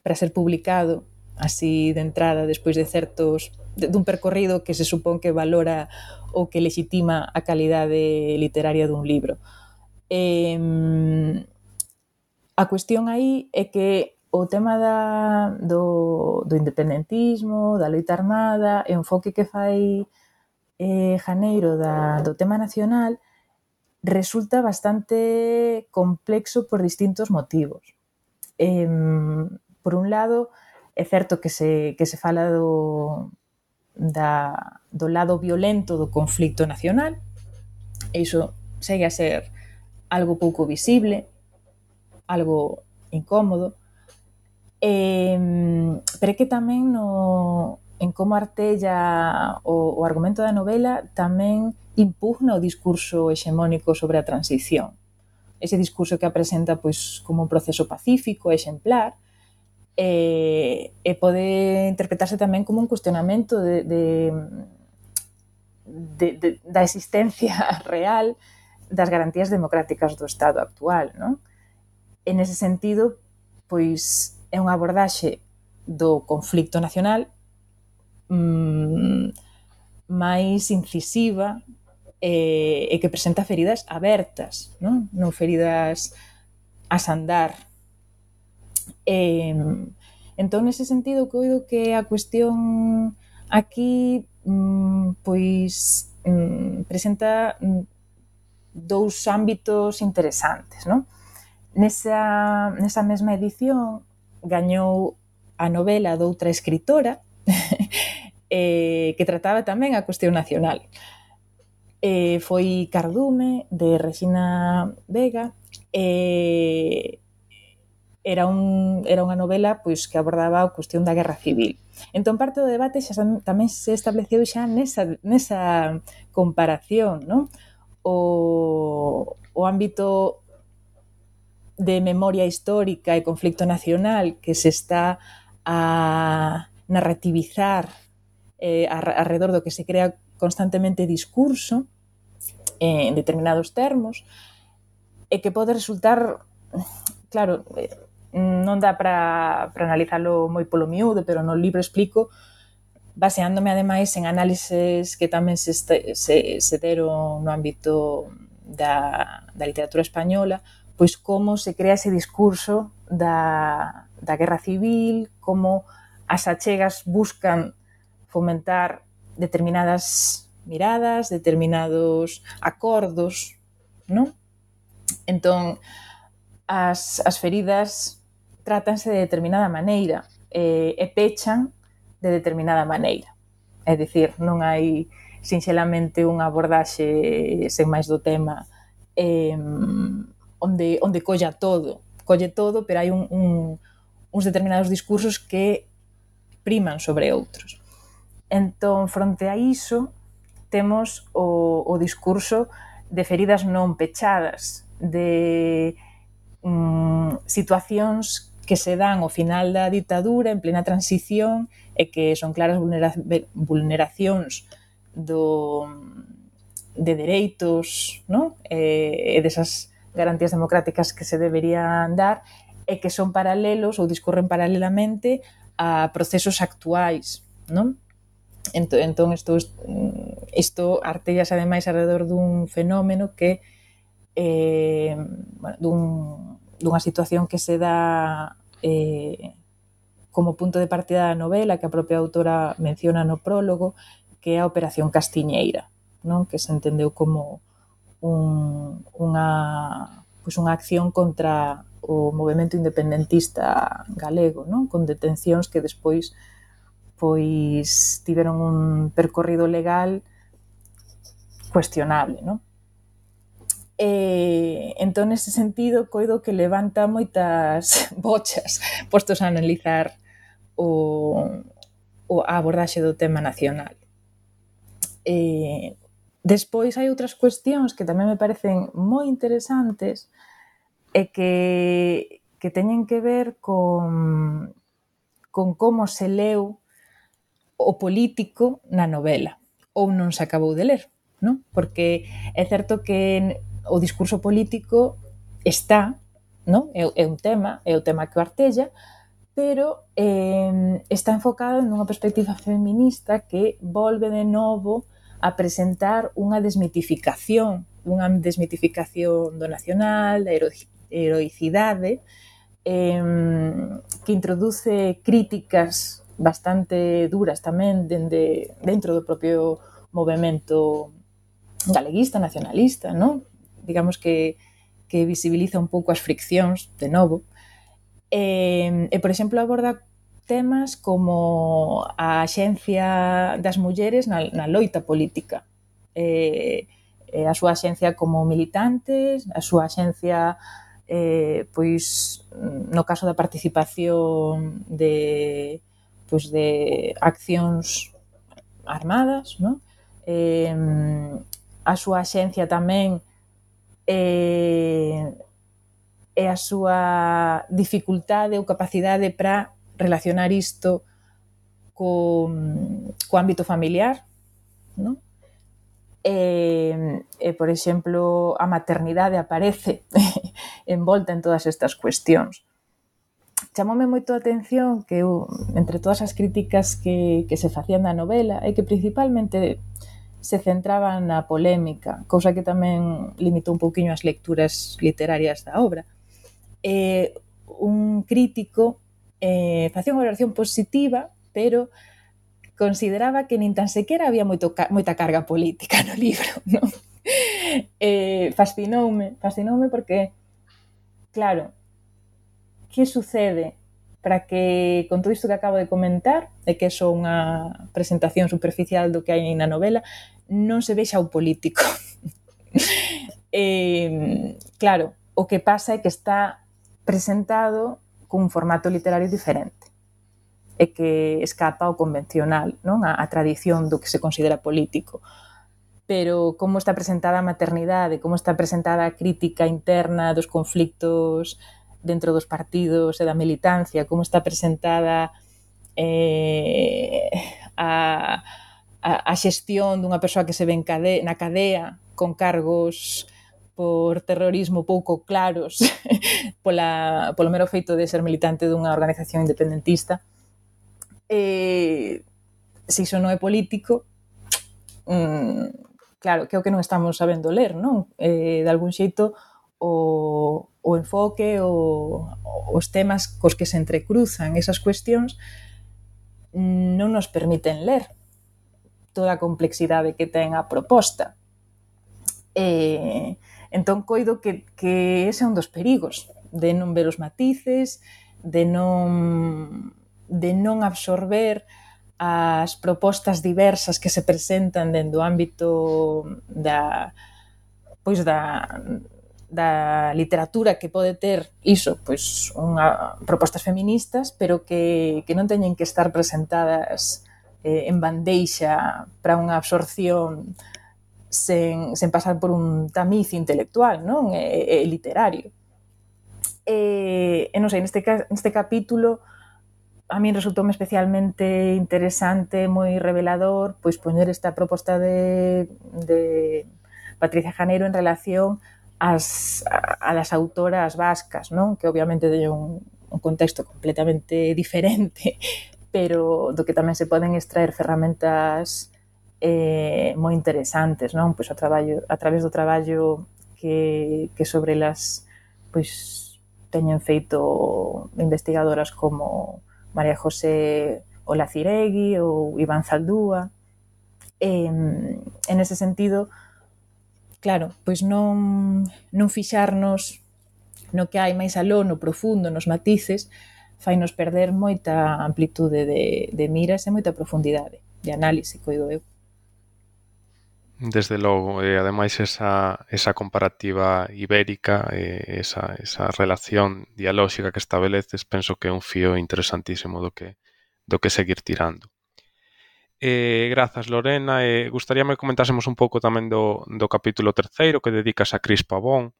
C: para ser publicado así de entrada despois de certos dun percorrido que se supón que valora ou que legitima a calidade literaria dun libro. Eh, A cuestión aí é que o tema da, do, do independentismo, da loita armada, e o enfoque que fai eh, Janeiro da, do tema nacional resulta bastante complexo por distintos motivos. Eh, por un lado, é certo que se, que se fala do, da, do lado violento do conflicto nacional, e iso segue a ser algo pouco visible, algo incómodo. Eh, pero é que tamén no, en como artella o, o argumento da novela tamén impugna o discurso hexemónico sobre a transición. Ese discurso que a presenta pois, como un proceso pacífico, exemplar, e, eh, e eh, pode interpretarse tamén como un cuestionamento de, de, de, de da existencia real das garantías democráticas do Estado actual, non? en ese sentido, pois é unha abordaxe do conflicto nacional mmm, máis incisiva e, e que presenta feridas abertas, non, non feridas a sandar. E, entón, nese sentido, coido que a cuestión aquí mmm, pois mmm, presenta mm, dous ámbitos interesantes, non? Nesa, nesa mesma edición gañou a novela doutra escritora eh, que trataba tamén a cuestión nacional. Eh, foi Cardume, de Regina Vega, eh, era, un, era unha novela pois que abordaba a cuestión da guerra civil. Entón, parte do debate xa tamén se estableceu xa nesa, nesa comparación, non? O, o ámbito de memoria histórica e conflicto nacional que se está a narrativizar eh, alrededor do que se crea constantemente discurso eh, en determinados termos e que pode resultar claro, eh, non dá para analizarlo moi polo miúdo, pero no libro explico baseándome ademais en análises que tamén se, este, se, se deron no ámbito da, da literatura española pois como se crea ese discurso da, da guerra civil, como as achegas buscan fomentar determinadas miradas, determinados acordos, non? Entón, as, as feridas trátanse de determinada maneira e, e pechan de determinada maneira. É dicir, non hai sinxelamente unha abordaxe sen máis do tema eh, onde, onde colla todo, colle todo, pero hai un, un, uns determinados discursos que priman sobre outros. Entón, fronte a iso, temos o, o discurso de feridas non pechadas, de mm, situacións que se dan ao final da ditadura, en plena transición, e que son claras vulnera vulneracións do, de dereitos non? e, e desas garantías democráticas que se deberían dar e que son paralelos ou discorren paralelamente a procesos actuais, non? Ent entón, isto, isto artellas ademais alrededor dun fenómeno que eh, bueno, dun, dunha situación que se dá eh, como punto de partida da novela que a propia autora menciona no prólogo, que é a Operación Castiñeira, non? que se entendeu como un, unha, pois unha acción contra o movimento independentista galego, non? con detencións que despois pois tiveron un percorrido legal cuestionable, non? E, entón, nese sentido, coido que levanta moitas bochas postos a analizar o, o a abordaxe do tema nacional. E, Despois hai outras cuestións que tamén me parecen moi interesantes e que, que teñen que ver con, con como se leu o político na novela ou non se acabou de ler, non? Porque é certo que o discurso político está, non? É, é un tema, é o tema que o artella, pero eh, está enfocado nunha perspectiva feminista que volve de novo a presentar unha desmitificación, unha desmitificación do nacional, da heroicidade, eh, que introduce críticas bastante duras tamén dende, dentro do propio movimento galeguista, nacionalista, non? digamos que, que visibiliza un pouco as friccións, de novo, e, e por exemplo, aborda temas como a Axencia das Mulleres na, na loita política. Eh, eh, a súa axencia como militantes, a súa axencia eh, pois no caso da participación de pois de accións armadas, non? Eh, a súa axencia tamén eh, e a súa dificultade ou capacidade para relacionar isto co, co ámbito familiar, non? E, e, por exemplo, a maternidade aparece envolta en todas estas cuestións. Chamoume moito a atención que eu, entre todas as críticas que, que se facían da novela é que principalmente se centraban na polémica, cousa que tamén limitou un pouquiño as lecturas literarias da obra. E un crítico eh, facía unha valoración positiva, pero consideraba que nin tan sequera había moito, moita carga política no libro, non? Eh, fascinoume, fascinoume porque, claro, que sucede para que con todo isto que acabo de comentar, e que é só unha presentación superficial do que hai na novela, non se vexa o político. eh, claro, o que pasa é que está presentado cun formato literario diferente e que escapa ao convencional, non? A, a tradición do que se considera político. Pero como está presentada a maternidade, como está presentada a crítica interna dos conflictos dentro dos partidos e da militancia, como está presentada eh, a, a, a xestión dunha persoa que se ven cade, na cadea con cargos por terrorismo pouco claros pola, polo mero feito de ser militante dunha organización independentista eh, se iso non é político mm, claro, que é o que non estamos sabendo ler non? Eh, de algún xeito o, o enfoque o, os temas cos que se entrecruzan esas cuestións non nos permiten ler toda a complexidade que ten a proposta eh, Entón, coido que, que ese é un dos perigos de non ver os matices, de non, de non absorber as propostas diversas que se presentan dentro do ámbito da pois da, da literatura que pode ter iso, pois unha, propostas feministas, pero que, que non teñen que estar presentadas eh, en bandeixa para unha absorción sen, sen pasar por un tamiz intelectual, non? E, e literario. E, e non sei, neste, neste capítulo a min resultou especialmente interesante, moi revelador, pois poñer esta proposta de, de Patricia Janeiro en relación ás, a, a las autoras vascas, non? Que obviamente teñen un, un contexto completamente diferente, pero do que tamén se poden extraer ferramentas eh, moi interesantes, non? Pois a, traballo, a través do traballo que, que sobre elas pois teñen feito investigadoras como María José Olaciregui ou Iván Zaldúa. Eh, en ese sentido, claro, pois non, non fixarnos no que hai máis aló, no profundo, nos matices, fainos perder moita amplitude de, de miras e moita profundidade de análise, coido eu.
B: Desde logo, e ademais esa, esa comparativa ibérica, e esa, esa relación dialóxica que estableces, penso que é un fío interesantísimo do que, do que seguir tirando. Eh, grazas, Lorena. Eh, gustaríame que comentásemos un pouco tamén do, do capítulo terceiro que dedicas a Cris Pavón.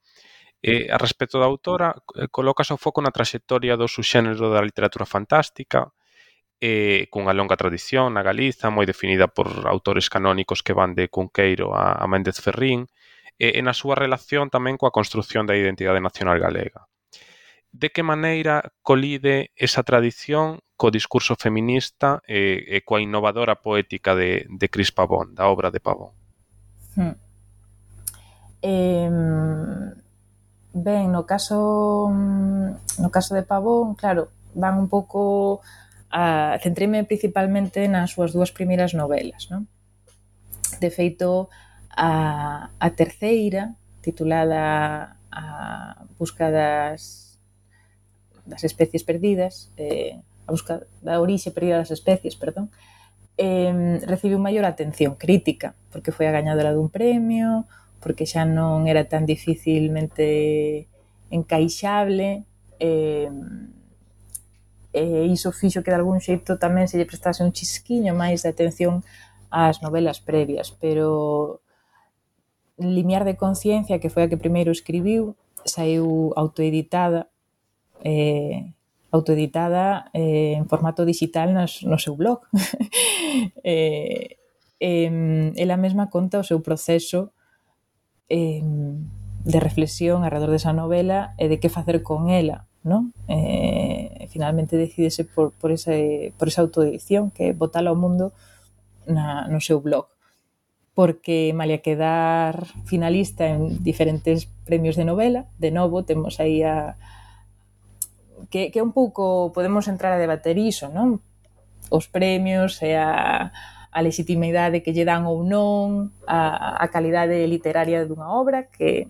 B: Eh, a respecto da autora, eh, colocas o foco na traxectoria do subxénero da literatura fantástica, eh, cunha longa tradición na Galiza, moi definida por autores canónicos que van de Cunqueiro a, a Méndez Ferrín, e, e na súa relación tamén coa construción da identidade nacional galega. De que maneira colide esa tradición co discurso feminista e, e coa innovadora poética de, de Cris Pavón, da obra de Pavón?
C: Hmm. Eh, ben, no caso no caso de Pavón, claro, van un pouco a, centréme principalmente nas súas dúas primeiras novelas. Non? De feito, a, a terceira, titulada A busca das, das especies perdidas, eh, a busca da orixe perdida das especies, perdón, eh, recibiu maior atención crítica, porque foi a gañadora dun premio, porque xa non era tan dificilmente encaixable, eh, e iso fixo que de algún xeito tamén se lle prestase un chisquiño máis de atención ás novelas previas, pero Limiar de conciencia, que foi a que primeiro escribiu, saiu autoeditada eh, autoeditada eh, en formato digital nas, no seu blog. eh, eh, ela mesma conta o seu proceso eh, de reflexión alrededor desa novela e de que facer con ela, non? Eh, finalmente decídese por, por, esa, por esa autoedición que é botala ao mundo na, no seu blog porque malia quedar finalista en diferentes premios de novela, de novo temos aí a que, que un pouco podemos entrar a debater iso, non? Os premios e a, a legitimidade que lle dan ou non, a, a calidade literaria dunha obra que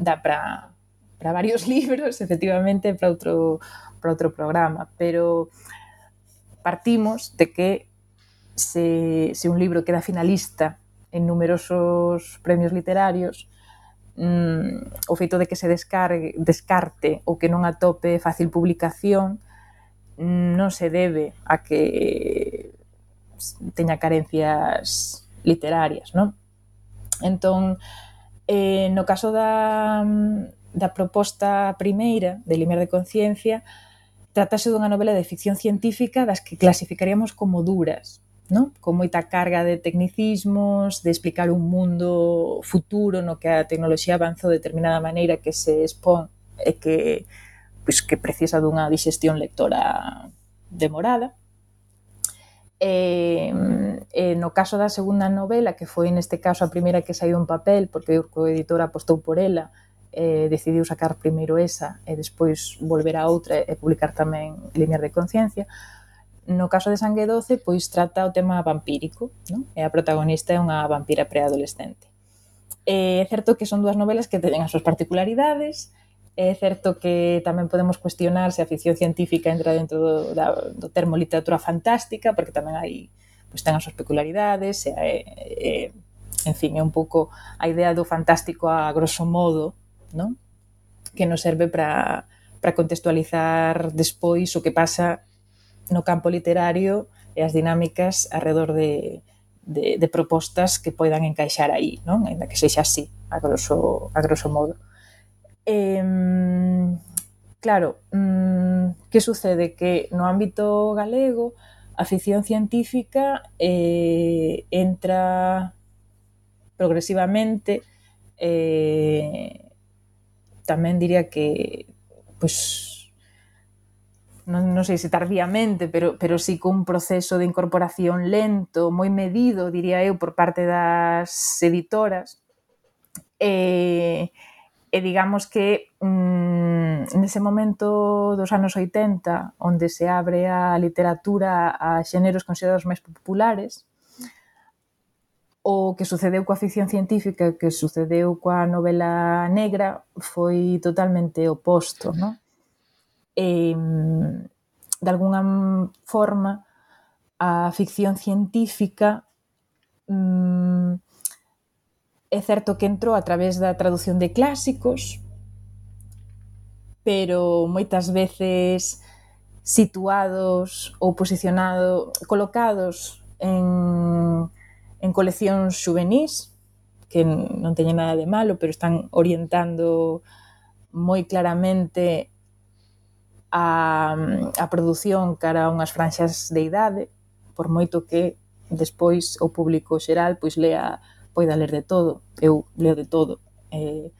C: dá para para varios libros, efectivamente, para outro para outro programa, pero partimos de que se, se un libro queda finalista en numerosos premios literarios, mm, o feito de que se descargue, descarte ou que non atope fácil publicación non se debe a que teña carencias literarias, non? Entón, eh, no caso da, da proposta primeira de Limiar de Conciencia, tratase dunha novela de ficción científica das que clasificaríamos como duras, non? Con moita carga de tecnicismos, de explicar un mundo futuro no que a tecnoloxía avanzou de determinada maneira que se expón e que pois, que precisa dunha digestión lectora demorada. E, e no caso da segunda novela, que foi neste caso a primeira que saiu en papel, porque o editor apostou por ela, eh, decidiu sacar primeiro esa e despois volver a outra e publicar tamén Limiar de Conciencia. No caso de Sangue 12, pois trata o tema vampírico, non? e a protagonista é unha vampira preadolescente. É certo que son dúas novelas que teñen as súas particularidades, É certo que tamén podemos cuestionar se a ficción científica entra dentro do, da, do termo literatura fantástica, porque tamén hai pois ten as súas peculiaridades, e, e, en fin, é un pouco a idea do fantástico a grosso modo, non? Que nos serve para para contextualizar despois o que pasa no campo literario e as dinámicas alrededor de, de, de propostas que poidan encaixar aí, non? Ainda que sexa así, a grosso, a grosso modo. Eh, claro, mm, que sucede? Que no ámbito galego a ficción científica eh, entra progresivamente eh, tamén diría que pois non, non sei se tardíamente, pero, pero sí con un proceso de incorporación lento, moi medido, diría eu, por parte das editoras. E, e digamos que mm, nese momento dos anos 80, onde se abre a literatura a xéneros considerados máis populares, o que sucedeu coa ficción científica que sucedeu coa novela negra foi totalmente oposto, non? E, de alguna forma, a ficción científica mm, é certo que entrou a través da traducción de clásicos, pero moitas veces situados ou posicionados, colocados en en coleccións juvenís, que non teñen nada de malo, pero están orientando moi claramente a, a produción cara a unhas franxas de idade, por moito que despois o público xeral pois lea poida ler de todo, eu leo de todo, eh,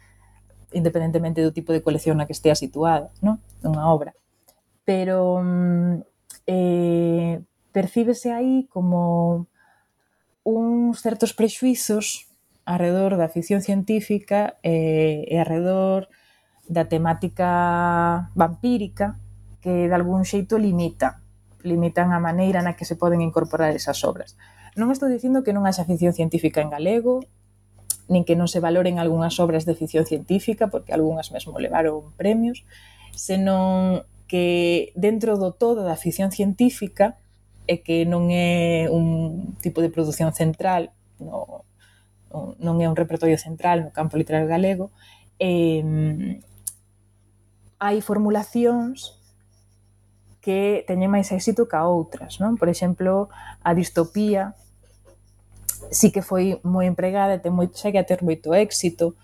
C: independentemente do tipo de colección na que estea situada, non? Unha obra. Pero mm, eh, percíbese aí como uns certos prexuizos arredor da ficción científica e, e arredor da temática vampírica que de algún xeito limita limitan a maneira na que se poden incorporar esas obras. Non estou dicindo que non haxa ficción científica en galego, nin que non se valoren algunhas obras de ficción científica, porque algunhas mesmo levaron premios, senón que dentro do todo da ficción científica é que non é un tipo de produción central, no, non é un repertorio central no campo literario galego, eh, hai formulacións que teñen máis éxito que outras, non? Por exemplo, a distopía sí que foi moi empregada e ten moi, segue a ter moito éxito,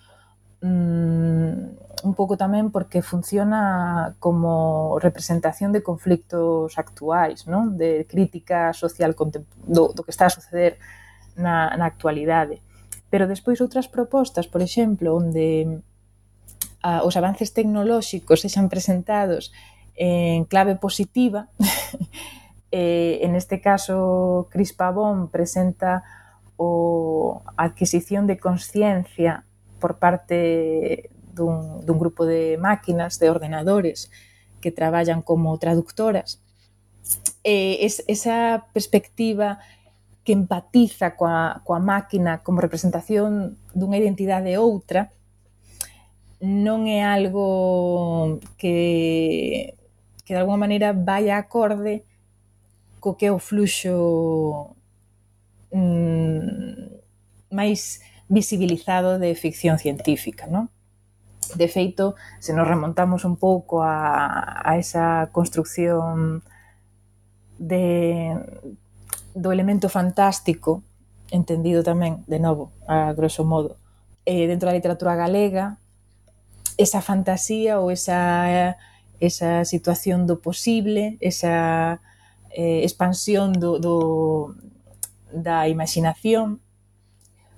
C: Mm, un pouco tamén porque funciona como representación de conflictos actuais, non? de crítica social do, do que está a suceder na, na actualidade. Pero despois outras propostas, por exemplo, onde a, os avances tecnolóxicos sexan presentados en clave positiva, eh, en este caso Cris Pavón presenta o adquisición de conciencia por parte dun, dun grupo de máquinas, de ordenadores que traballan como traductoras. Eh, es, esa perspectiva que empatiza coa, coa máquina como representación dunha identidade outra non é algo que, que de alguma maneira vai a acorde co que é o fluxo mm, máis visibilizado de ficción científica, non? De feito, se nos remontamos un pouco a, a esa construcción de, do elemento fantástico, entendido tamén, de novo, a grosso modo, eh, dentro da literatura galega, esa fantasía ou esa, esa situación do posible, esa eh, expansión do, do, da imaginación,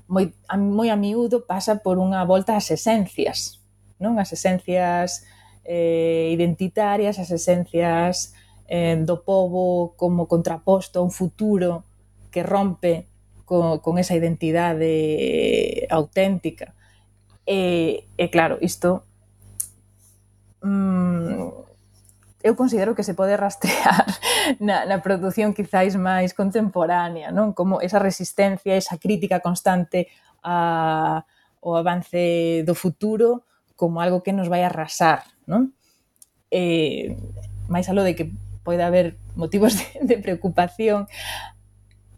C: moi, a, moi a miúdo pasa por unha volta ás esencias, non? As esencias eh, identitarias, as esencias eh, do povo como contraposto a un futuro que rompe co, con esa identidade auténtica. E, e claro, isto mm, eu considero que se pode rastrear na, na produción quizáis máis contemporánea, non? Como esa resistencia, esa crítica constante a, ao avance do futuro como algo que nos vai arrasar, non? Eh, máis alo de que poida haber motivos de, de preocupación,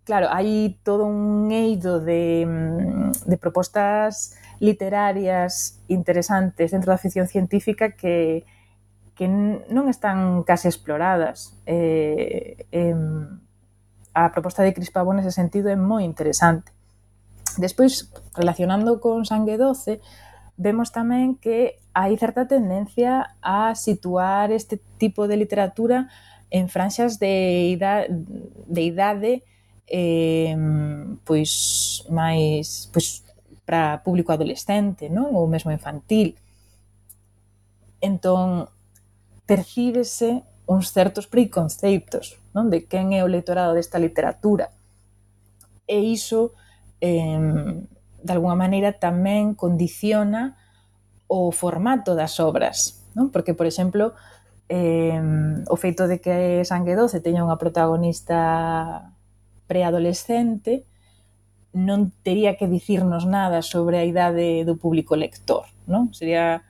C: claro, hai todo un eido de, mm, de propostas literarias interesantes dentro da ficción científica que, que non están case exploradas. Eh, eh, a proposta de Crispavo nese sentido é moi interesante. Despois, relacionando con Sangue 12, vemos tamén que hai certa tendencia a situar este tipo de literatura en franxas de idade, de idade eh, pois máis pois para público adolescente, non? Ou mesmo infantil. Entón, percíbese uns certos preconceptos non? de quen é o leitorado desta literatura. E iso, eh, de alguna maneira, tamén condiciona o formato das obras. Non? Porque, por exemplo, eh, o feito de que Sangue 12 teña unha protagonista preadolescente non tería que dicirnos nada sobre a idade do público lector. Non? Sería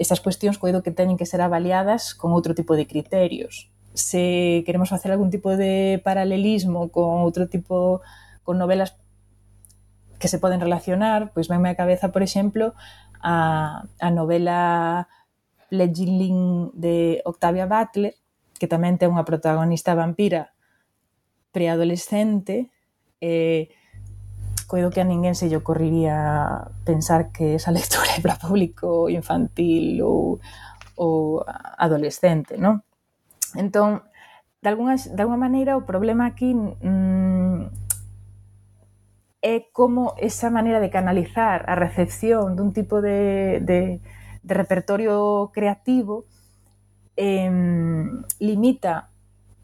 C: estas cuestións coido que teñen que ser avaliadas con outro tipo de criterios. Se queremos facer algún tipo de paralelismo con outro tipo con novelas que se poden relacionar, pois venme á cabeza, por exemplo, a, a novela Fledgling de Octavia Butler, que tamén ten unha protagonista vampira preadolescente, eh, coido que a ninguén se lle ocorriría pensar que esa lectura é para público infantil ou, ou adolescente, non? Entón, de alguna, de alguna maneira, o problema aquí mmm, é como esa maneira de canalizar a recepción dun tipo de, de, de repertorio creativo eh, limita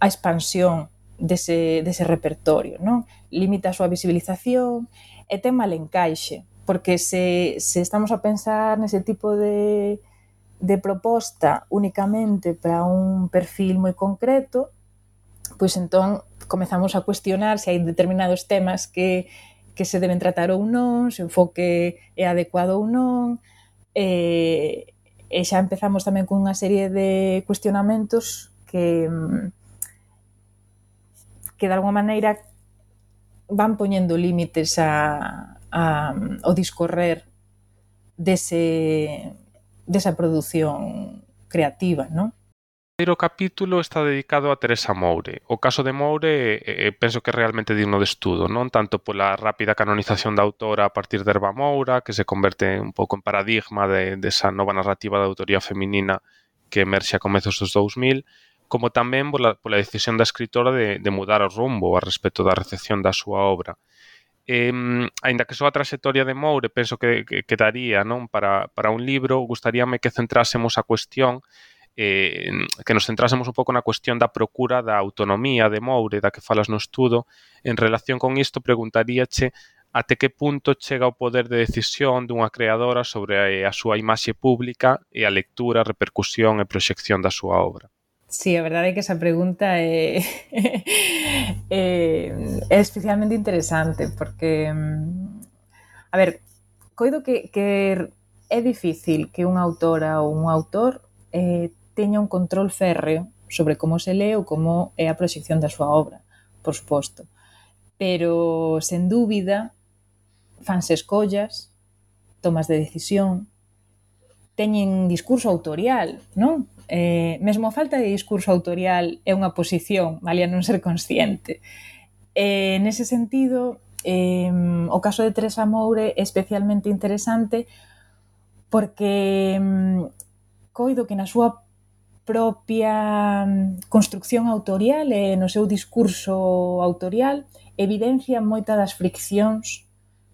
C: a expansión dese, dese repertorio. Non? Limita a súa visibilización e ten mal encaixe, porque se, se estamos a pensar nese tipo de, de proposta únicamente para un perfil moi concreto, pois entón comezamos a cuestionar se hai determinados temas que, que se deben tratar ou non, se o enfoque é adecuado ou non, e, e xa empezamos tamén con unha serie de cuestionamentos que, que de alguma maneira van poñendo límites a, a, ao discorrer dese, desa produción creativa, non?
B: O primeiro capítulo está dedicado a Teresa Moure. O caso de Moure eh, eh penso que é realmente digno de estudo, non tanto pola rápida canonización da autora a partir de Herba Moura, que se converte un pouco en paradigma de, desa de nova narrativa da autoría feminina que emerxe a comezos dos 2000, como tamén pola, pola decisión da escritora de, de mudar o rumbo a respecto da recepción da súa obra. Eh, ainda que só a trayectoria de Moure penso que, que, que daría non para, para un libro, gustaríame que centrásemos a cuestión eh, que nos centrásemos un pouco na cuestión da procura da autonomía de Moure, da que falas no estudo, en relación con isto preguntaríache até que punto chega o poder de decisión dunha creadora sobre a, a súa imaxe pública e a lectura, repercusión e proxección da súa obra.
C: Sí, a verdade é que esa pregunta é, é, é especialmente interesante porque, mm, a ver, coido que, que é difícil que unha autora ou un autor eh, teña un control férreo sobre como se lee ou como é a proxección da súa obra, por suposto. Pero, sen dúbida, fanse escollas, tomas de decisión, teñen discurso autorial, non? Eh, mesmo a falta de discurso autorial é unha posición, valía non ser consciente. Eh, nese sentido, eh, o caso de Teresa Moure é especialmente interesante porque coido que na súa propia construcción autorial e no seu discurso autorial evidencia moita das friccións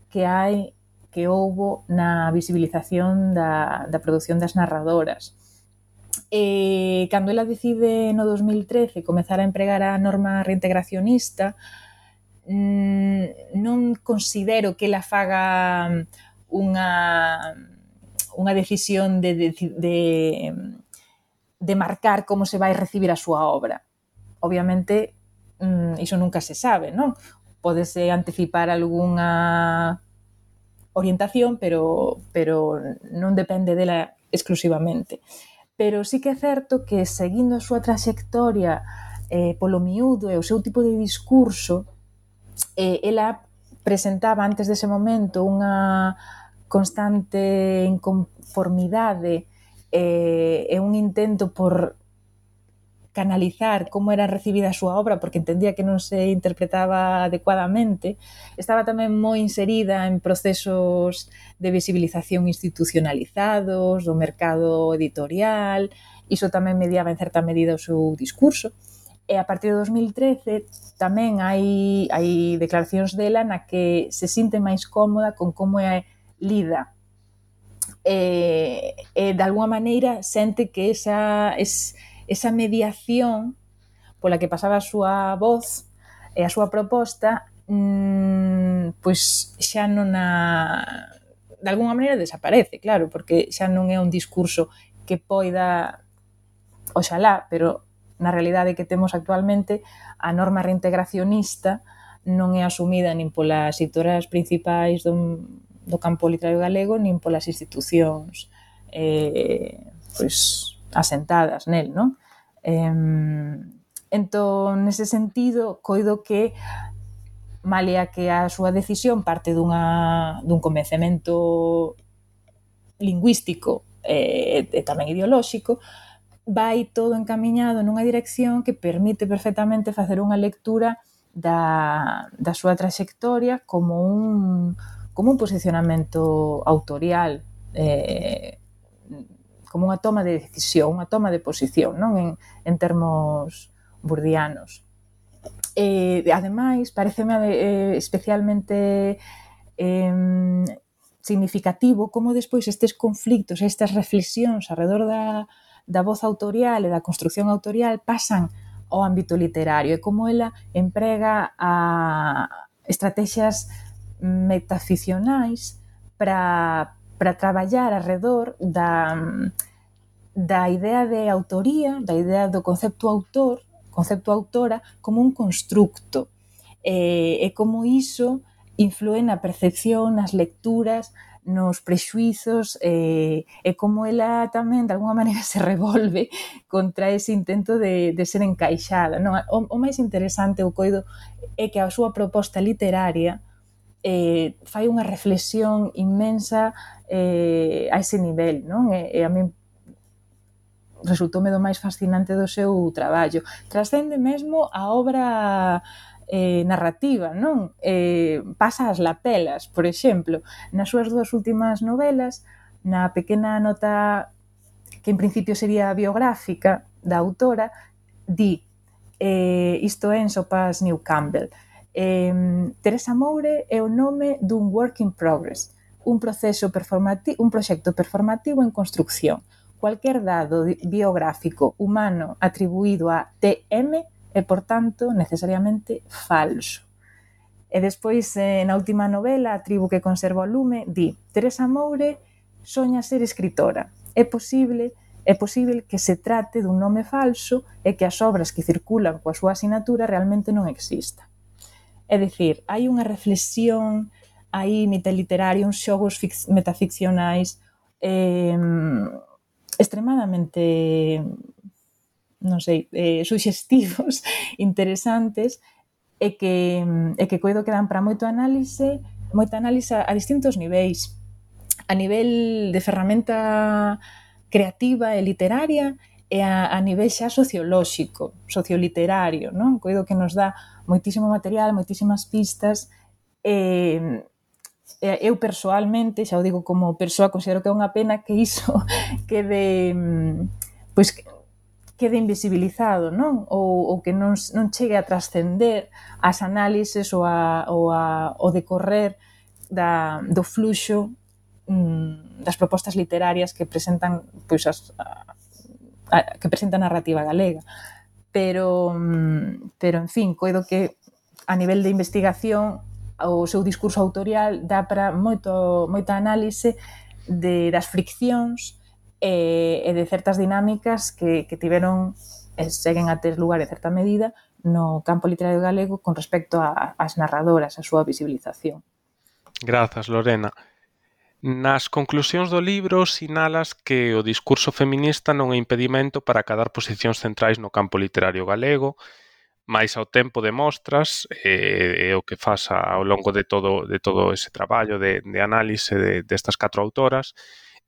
C: que hai que houbo na visibilización da, da produción das narradoras. E cando ela decide no 2013 comezar a empregar a norma reintegracionista, mm, non considero que ela faga mm, unha unha decisión de, de, de, de marcar como se vai recibir a súa obra. Obviamente, iso nunca se sabe, non? Pódese anticipar algunha orientación, pero, pero non depende dela exclusivamente. Eh, pero sí que é certo que seguindo a súa traxectoria eh, polo miúdo e o seu tipo de discurso, eh, ela presentaba antes dese momento unha constante inconformidade eh, e un intento por canalizar como era recibida a súa obra porque entendía que non se interpretaba adecuadamente, estaba tamén moi inserida en procesos de visibilización institucionalizados, do mercado editorial, iso tamén mediaba en certa medida o seu discurso. E a partir de 2013 tamén hai, hai declaracións dela na que se sinte máis cómoda con como é lida e, e de alguma maneira sente que esa, es, esa mediación pola que pasaba a súa voz e a súa proposta mmm, pois xa non a de alguna maneira desaparece, claro, porque xa non é un discurso que poida oxalá, pero na realidade que temos actualmente a norma reintegracionista non é asumida nin polas editoras principais do, do campo literario galego nin polas institucións eh, pois asentadas nel, non? Eh, entón, nese sentido, coido que malea que a súa decisión parte dunha, dun convencemento lingüístico eh, e tamén ideolóxico, vai todo encamiñado nunha dirección que permite perfectamente facer unha lectura da, da súa traxectoria como un, como un posicionamento autorial eh, como unha toma de decisión, unha toma de posición, non en, en termos burdianos. E, ademais, pareceme eh, especialmente eh, significativo como despois estes conflictos, estas reflexións alrededor da, da voz autorial e da construción autorial pasan ao ámbito literario e como ela emprega a estrategias metaficcionais para para traballar arredor da, da idea de autoría, da idea do concepto autor, concepto autora, como un constructo. E, e como iso influe na percepción, nas lecturas, nos prexuizos e, e como ela tamén de alguma maneira se revolve contra ese intento de, de ser encaixada. Non? O, o máis interesante, o coido, é que a súa proposta literaria eh, fai unha reflexión inmensa eh, a ese nivel, non? E, e a min resultoume do máis fascinante do seu traballo. Trascende mesmo a obra eh, narrativa, non? Eh, pasa as lapelas, por exemplo. Nas súas dúas últimas novelas, na pequena nota que en principio sería biográfica da autora, di eh, isto é en Sopas New Campbell. Eh, Teresa Moure é o nome dun work in progress, un proceso performativo, un proxecto performativo en construcción. Cualquier dado biográfico humano atribuído a TM é, por tanto, necesariamente falso. E despois, eh, na última novela, a tribu que conserva o lume, di Teresa Moure soña ser escritora. É posible é posible que se trate dun nome falso e que as obras que circulan coa súa asinatura realmente non existan. É dicir, hai unha reflexión aí nite literario, uns xogos metaficcionais eh, extremadamente non sei, eh, suxestivos, interesantes, e que, e que coido que dan para moito análise, moita análise a distintos niveis. A nivel de ferramenta creativa e literaria e a, a nivel xa sociolóxico, socioliterario, non? Coido que nos dá moitísimo material, moitísimas pistas, e, eu persoalmente, xa o digo como persoa, considero que é unha pena que iso quede pois quede invisibilizado, non? Ou, ou que non, non chegue a trascender as análises ou, a, ou a, o decorrer da, do fluxo mm, das propostas literarias que presentan pois as, a, a, que presenta a narrativa galega pero, mm, pero en fin, coido que a nivel de investigación o seu discurso autorial dá para moito, moita análise de, das friccións e, e de certas dinámicas que, que tiveron e seguen a ter lugar en certa medida no campo literario galego con respecto ás narradoras, a súa visibilización.
B: Grazas, Lorena. Nas conclusións do libro sinalas que o discurso feminista non é impedimento para acadar posicións centrais no campo literario galego, máis ao tempo demostras e, e o que faz ao longo de todo de todo ese traballo de, de análise de, destas catro autoras,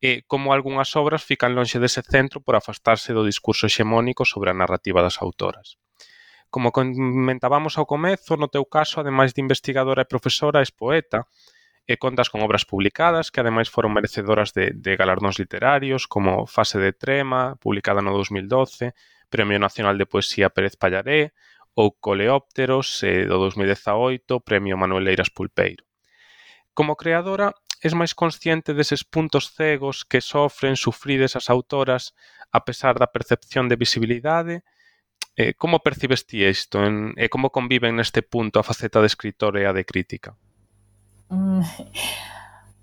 B: e como algunhas obras fican lonxe dese centro por afastarse do discurso hexemónico sobre a narrativa das autoras. Como comentábamos ao comezo, no teu caso, ademais de investigadora e profesora, és poeta, e contas con obras publicadas que ademais foron merecedoras de, de galardóns literarios como Fase de Trema, publicada no 2012, Premio Nacional de Poesía Pérez Pallaré ou Coleópteros eh, do 2018, Premio Manuel Leiras Pulpeiro. Como creadora, es máis consciente deses puntos cegos que sofren sufrides as autoras a pesar da percepción de visibilidade, Eh, como percibes ti isto en, e como conviven neste punto a faceta de escritora e a de crítica?
C: Mm,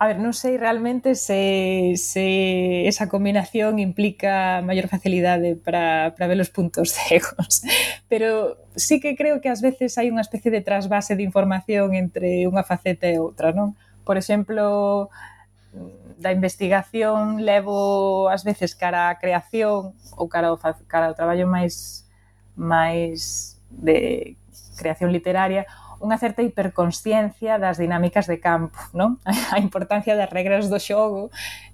C: a ver, non sei realmente se, se esa combinación implica maior facilidade para, para ver os puntos cegos, pero sí que creo que ás veces hai unha especie de trasvase de información entre unha faceta e outra, non? Por exemplo, da investigación levo ás veces cara á creación ou cara ao, cara ao traballo máis máis de creación literaria unha certa hiperconsciencia das dinámicas de campo, non? A importancia das regras do xogo,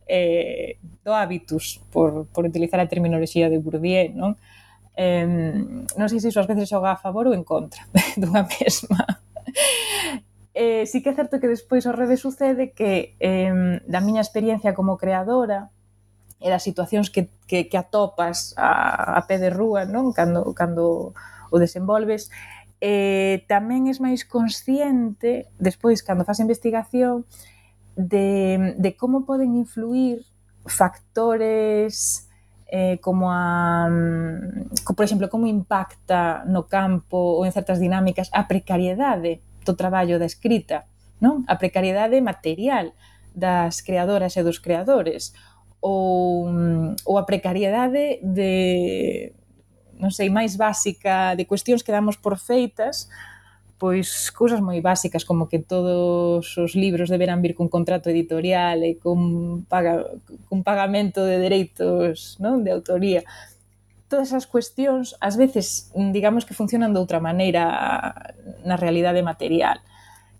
C: eh, do hábitus, por, por utilizar a terminoloxía de Bourdieu, non? Eh, non sei se iso ás veces xoga a favor ou en contra dunha mesma. Eh, sí que é certo que despois ao revés sucede que eh, da miña experiencia como creadora e das situacións que, que, que atopas a, a pé de rúa non cando, cando o desenvolves eh, tamén es máis consciente, despois, cando faz investigación, de, de como poden influir factores eh, como a, mm, por exemplo, como impacta no campo ou en certas dinámicas a precariedade do traballo da escrita, non? A precariedade material das creadoras e dos creadores ou, mm, ou a precariedade de, non sei, máis básica de cuestións que damos por feitas, pois cousas moi básicas como que todos os libros deberán vir cun contrato editorial e con, paga, cun pagamento de dereitos non de autoría. Todas esas cuestións ás veces digamos que funcionan de outra maneira na realidade material.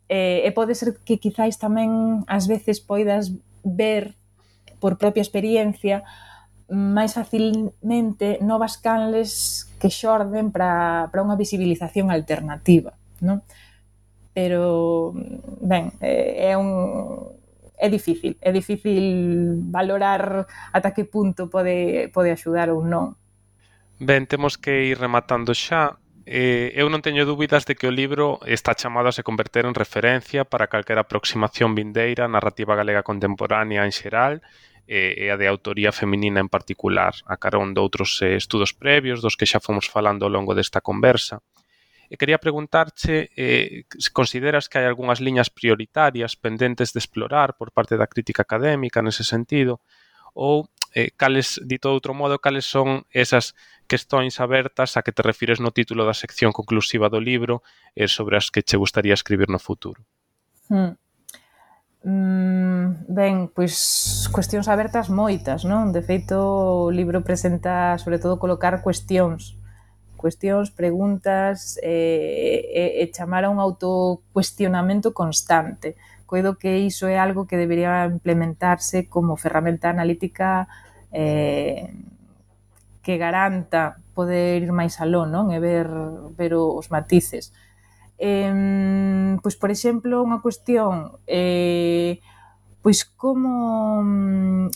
C: Eh, e pode ser que quizáis tamén ás veces poidas ver por propia experiencia máis facilmente novas canles que xorden para, para unha visibilización alternativa, non? Pero, ben, eh, é un, é difícil, é difícil valorar ata que punto pode, pode axudar ou non.
B: Ben, temos que ir rematando xa. Eh, eu non teño dúbidas de que o libro está chamado a se converter en referencia para calquera aproximación vindeira narrativa galega contemporánea en xeral e, e a de autoría feminina en particular, a carón de outros eh, estudos previos dos que xa fomos falando ao longo desta conversa. E quería preguntarche eh, se consideras que hai algunhas liñas prioritarias pendentes de explorar por parte da crítica académica nese sentido ou eh, cales, dito de outro modo, cales son esas questões abertas a que te refires no título da sección conclusiva do libro eh, sobre as que che gustaría escribir no futuro?
C: Hmm. Mm, ben, pois cuestións abertas moitas, non? De feito, o libro presenta sobre todo colocar cuestións cuestións, preguntas e, e, e chamar a un autocuestionamento constante. Coido que iso é algo que debería implementarse como ferramenta analítica eh, que garanta poder ir máis aló, non? E ver, ver os matices. Eh, pois, por exemplo, unha cuestión eh, pois como,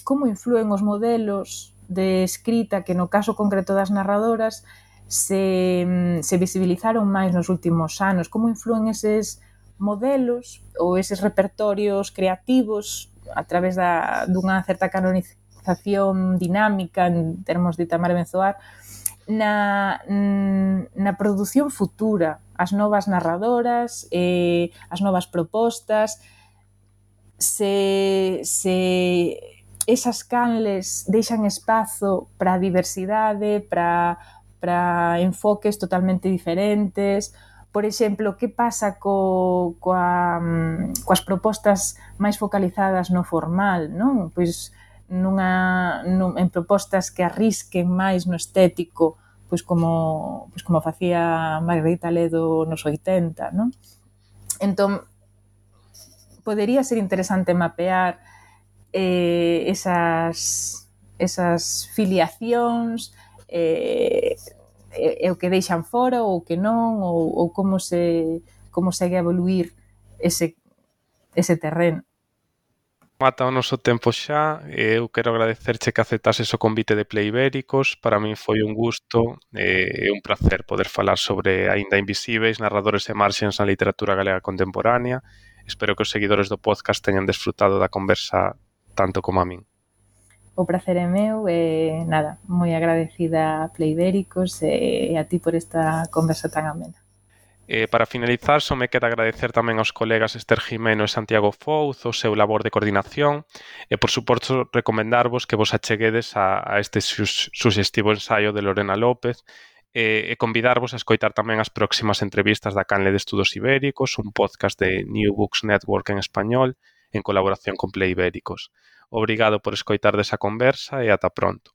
C: como influen os modelos de escrita que no caso concreto das narradoras se, se visibilizaron máis nos últimos anos, como influen eses modelos ou eses repertorios creativos a través da, dunha certa canonización dinámica en termos de Tamar Benzoar na, na produción futura? as novas narradoras, eh, as novas propostas, se, se esas canles deixan espazo para a diversidade, para, para enfoques totalmente diferentes, por exemplo, que pasa co, coa, mm, coas propostas máis focalizadas no formal, non? Pois nunha, nun, en propostas que arrisquen máis no estético pois como, pois como facía Margarita Ledo nos 80, non? Entón, podería ser interesante mapear eh, esas, esas filiacións, eh, e, o que deixan fora ou que non, ou, ou como se como segue a evoluir ese, ese terreno
B: mata o noso tempo xa. E eu quero agradecerche que aceptases o convite de Playbéricos para min foi un gusto e un placer poder falar sobre Ainda Invisíveis, narradores e marxens na literatura galega contemporánea. Espero que os seguidores do podcast teñan desfrutado da conversa tanto como a min.
C: O placer é meu e nada, moi agradecida a Playbéricos e a ti por esta conversa tan amena.
B: Eh, para finalizar, só me queda agradecer tamén aos colegas Esther Jimeno e Santiago Fouz o seu labor de coordinación e, por suposto, recomendarvos que vos acheguedes a, a este suxestivo ensaio de Lorena López e, e convidarvos a escoitar tamén as próximas entrevistas da Canle de Estudos Ibéricos, un podcast de New Books Network en español en colaboración con Play Ibéricos. Obrigado por escoitar desa conversa e ata pronto.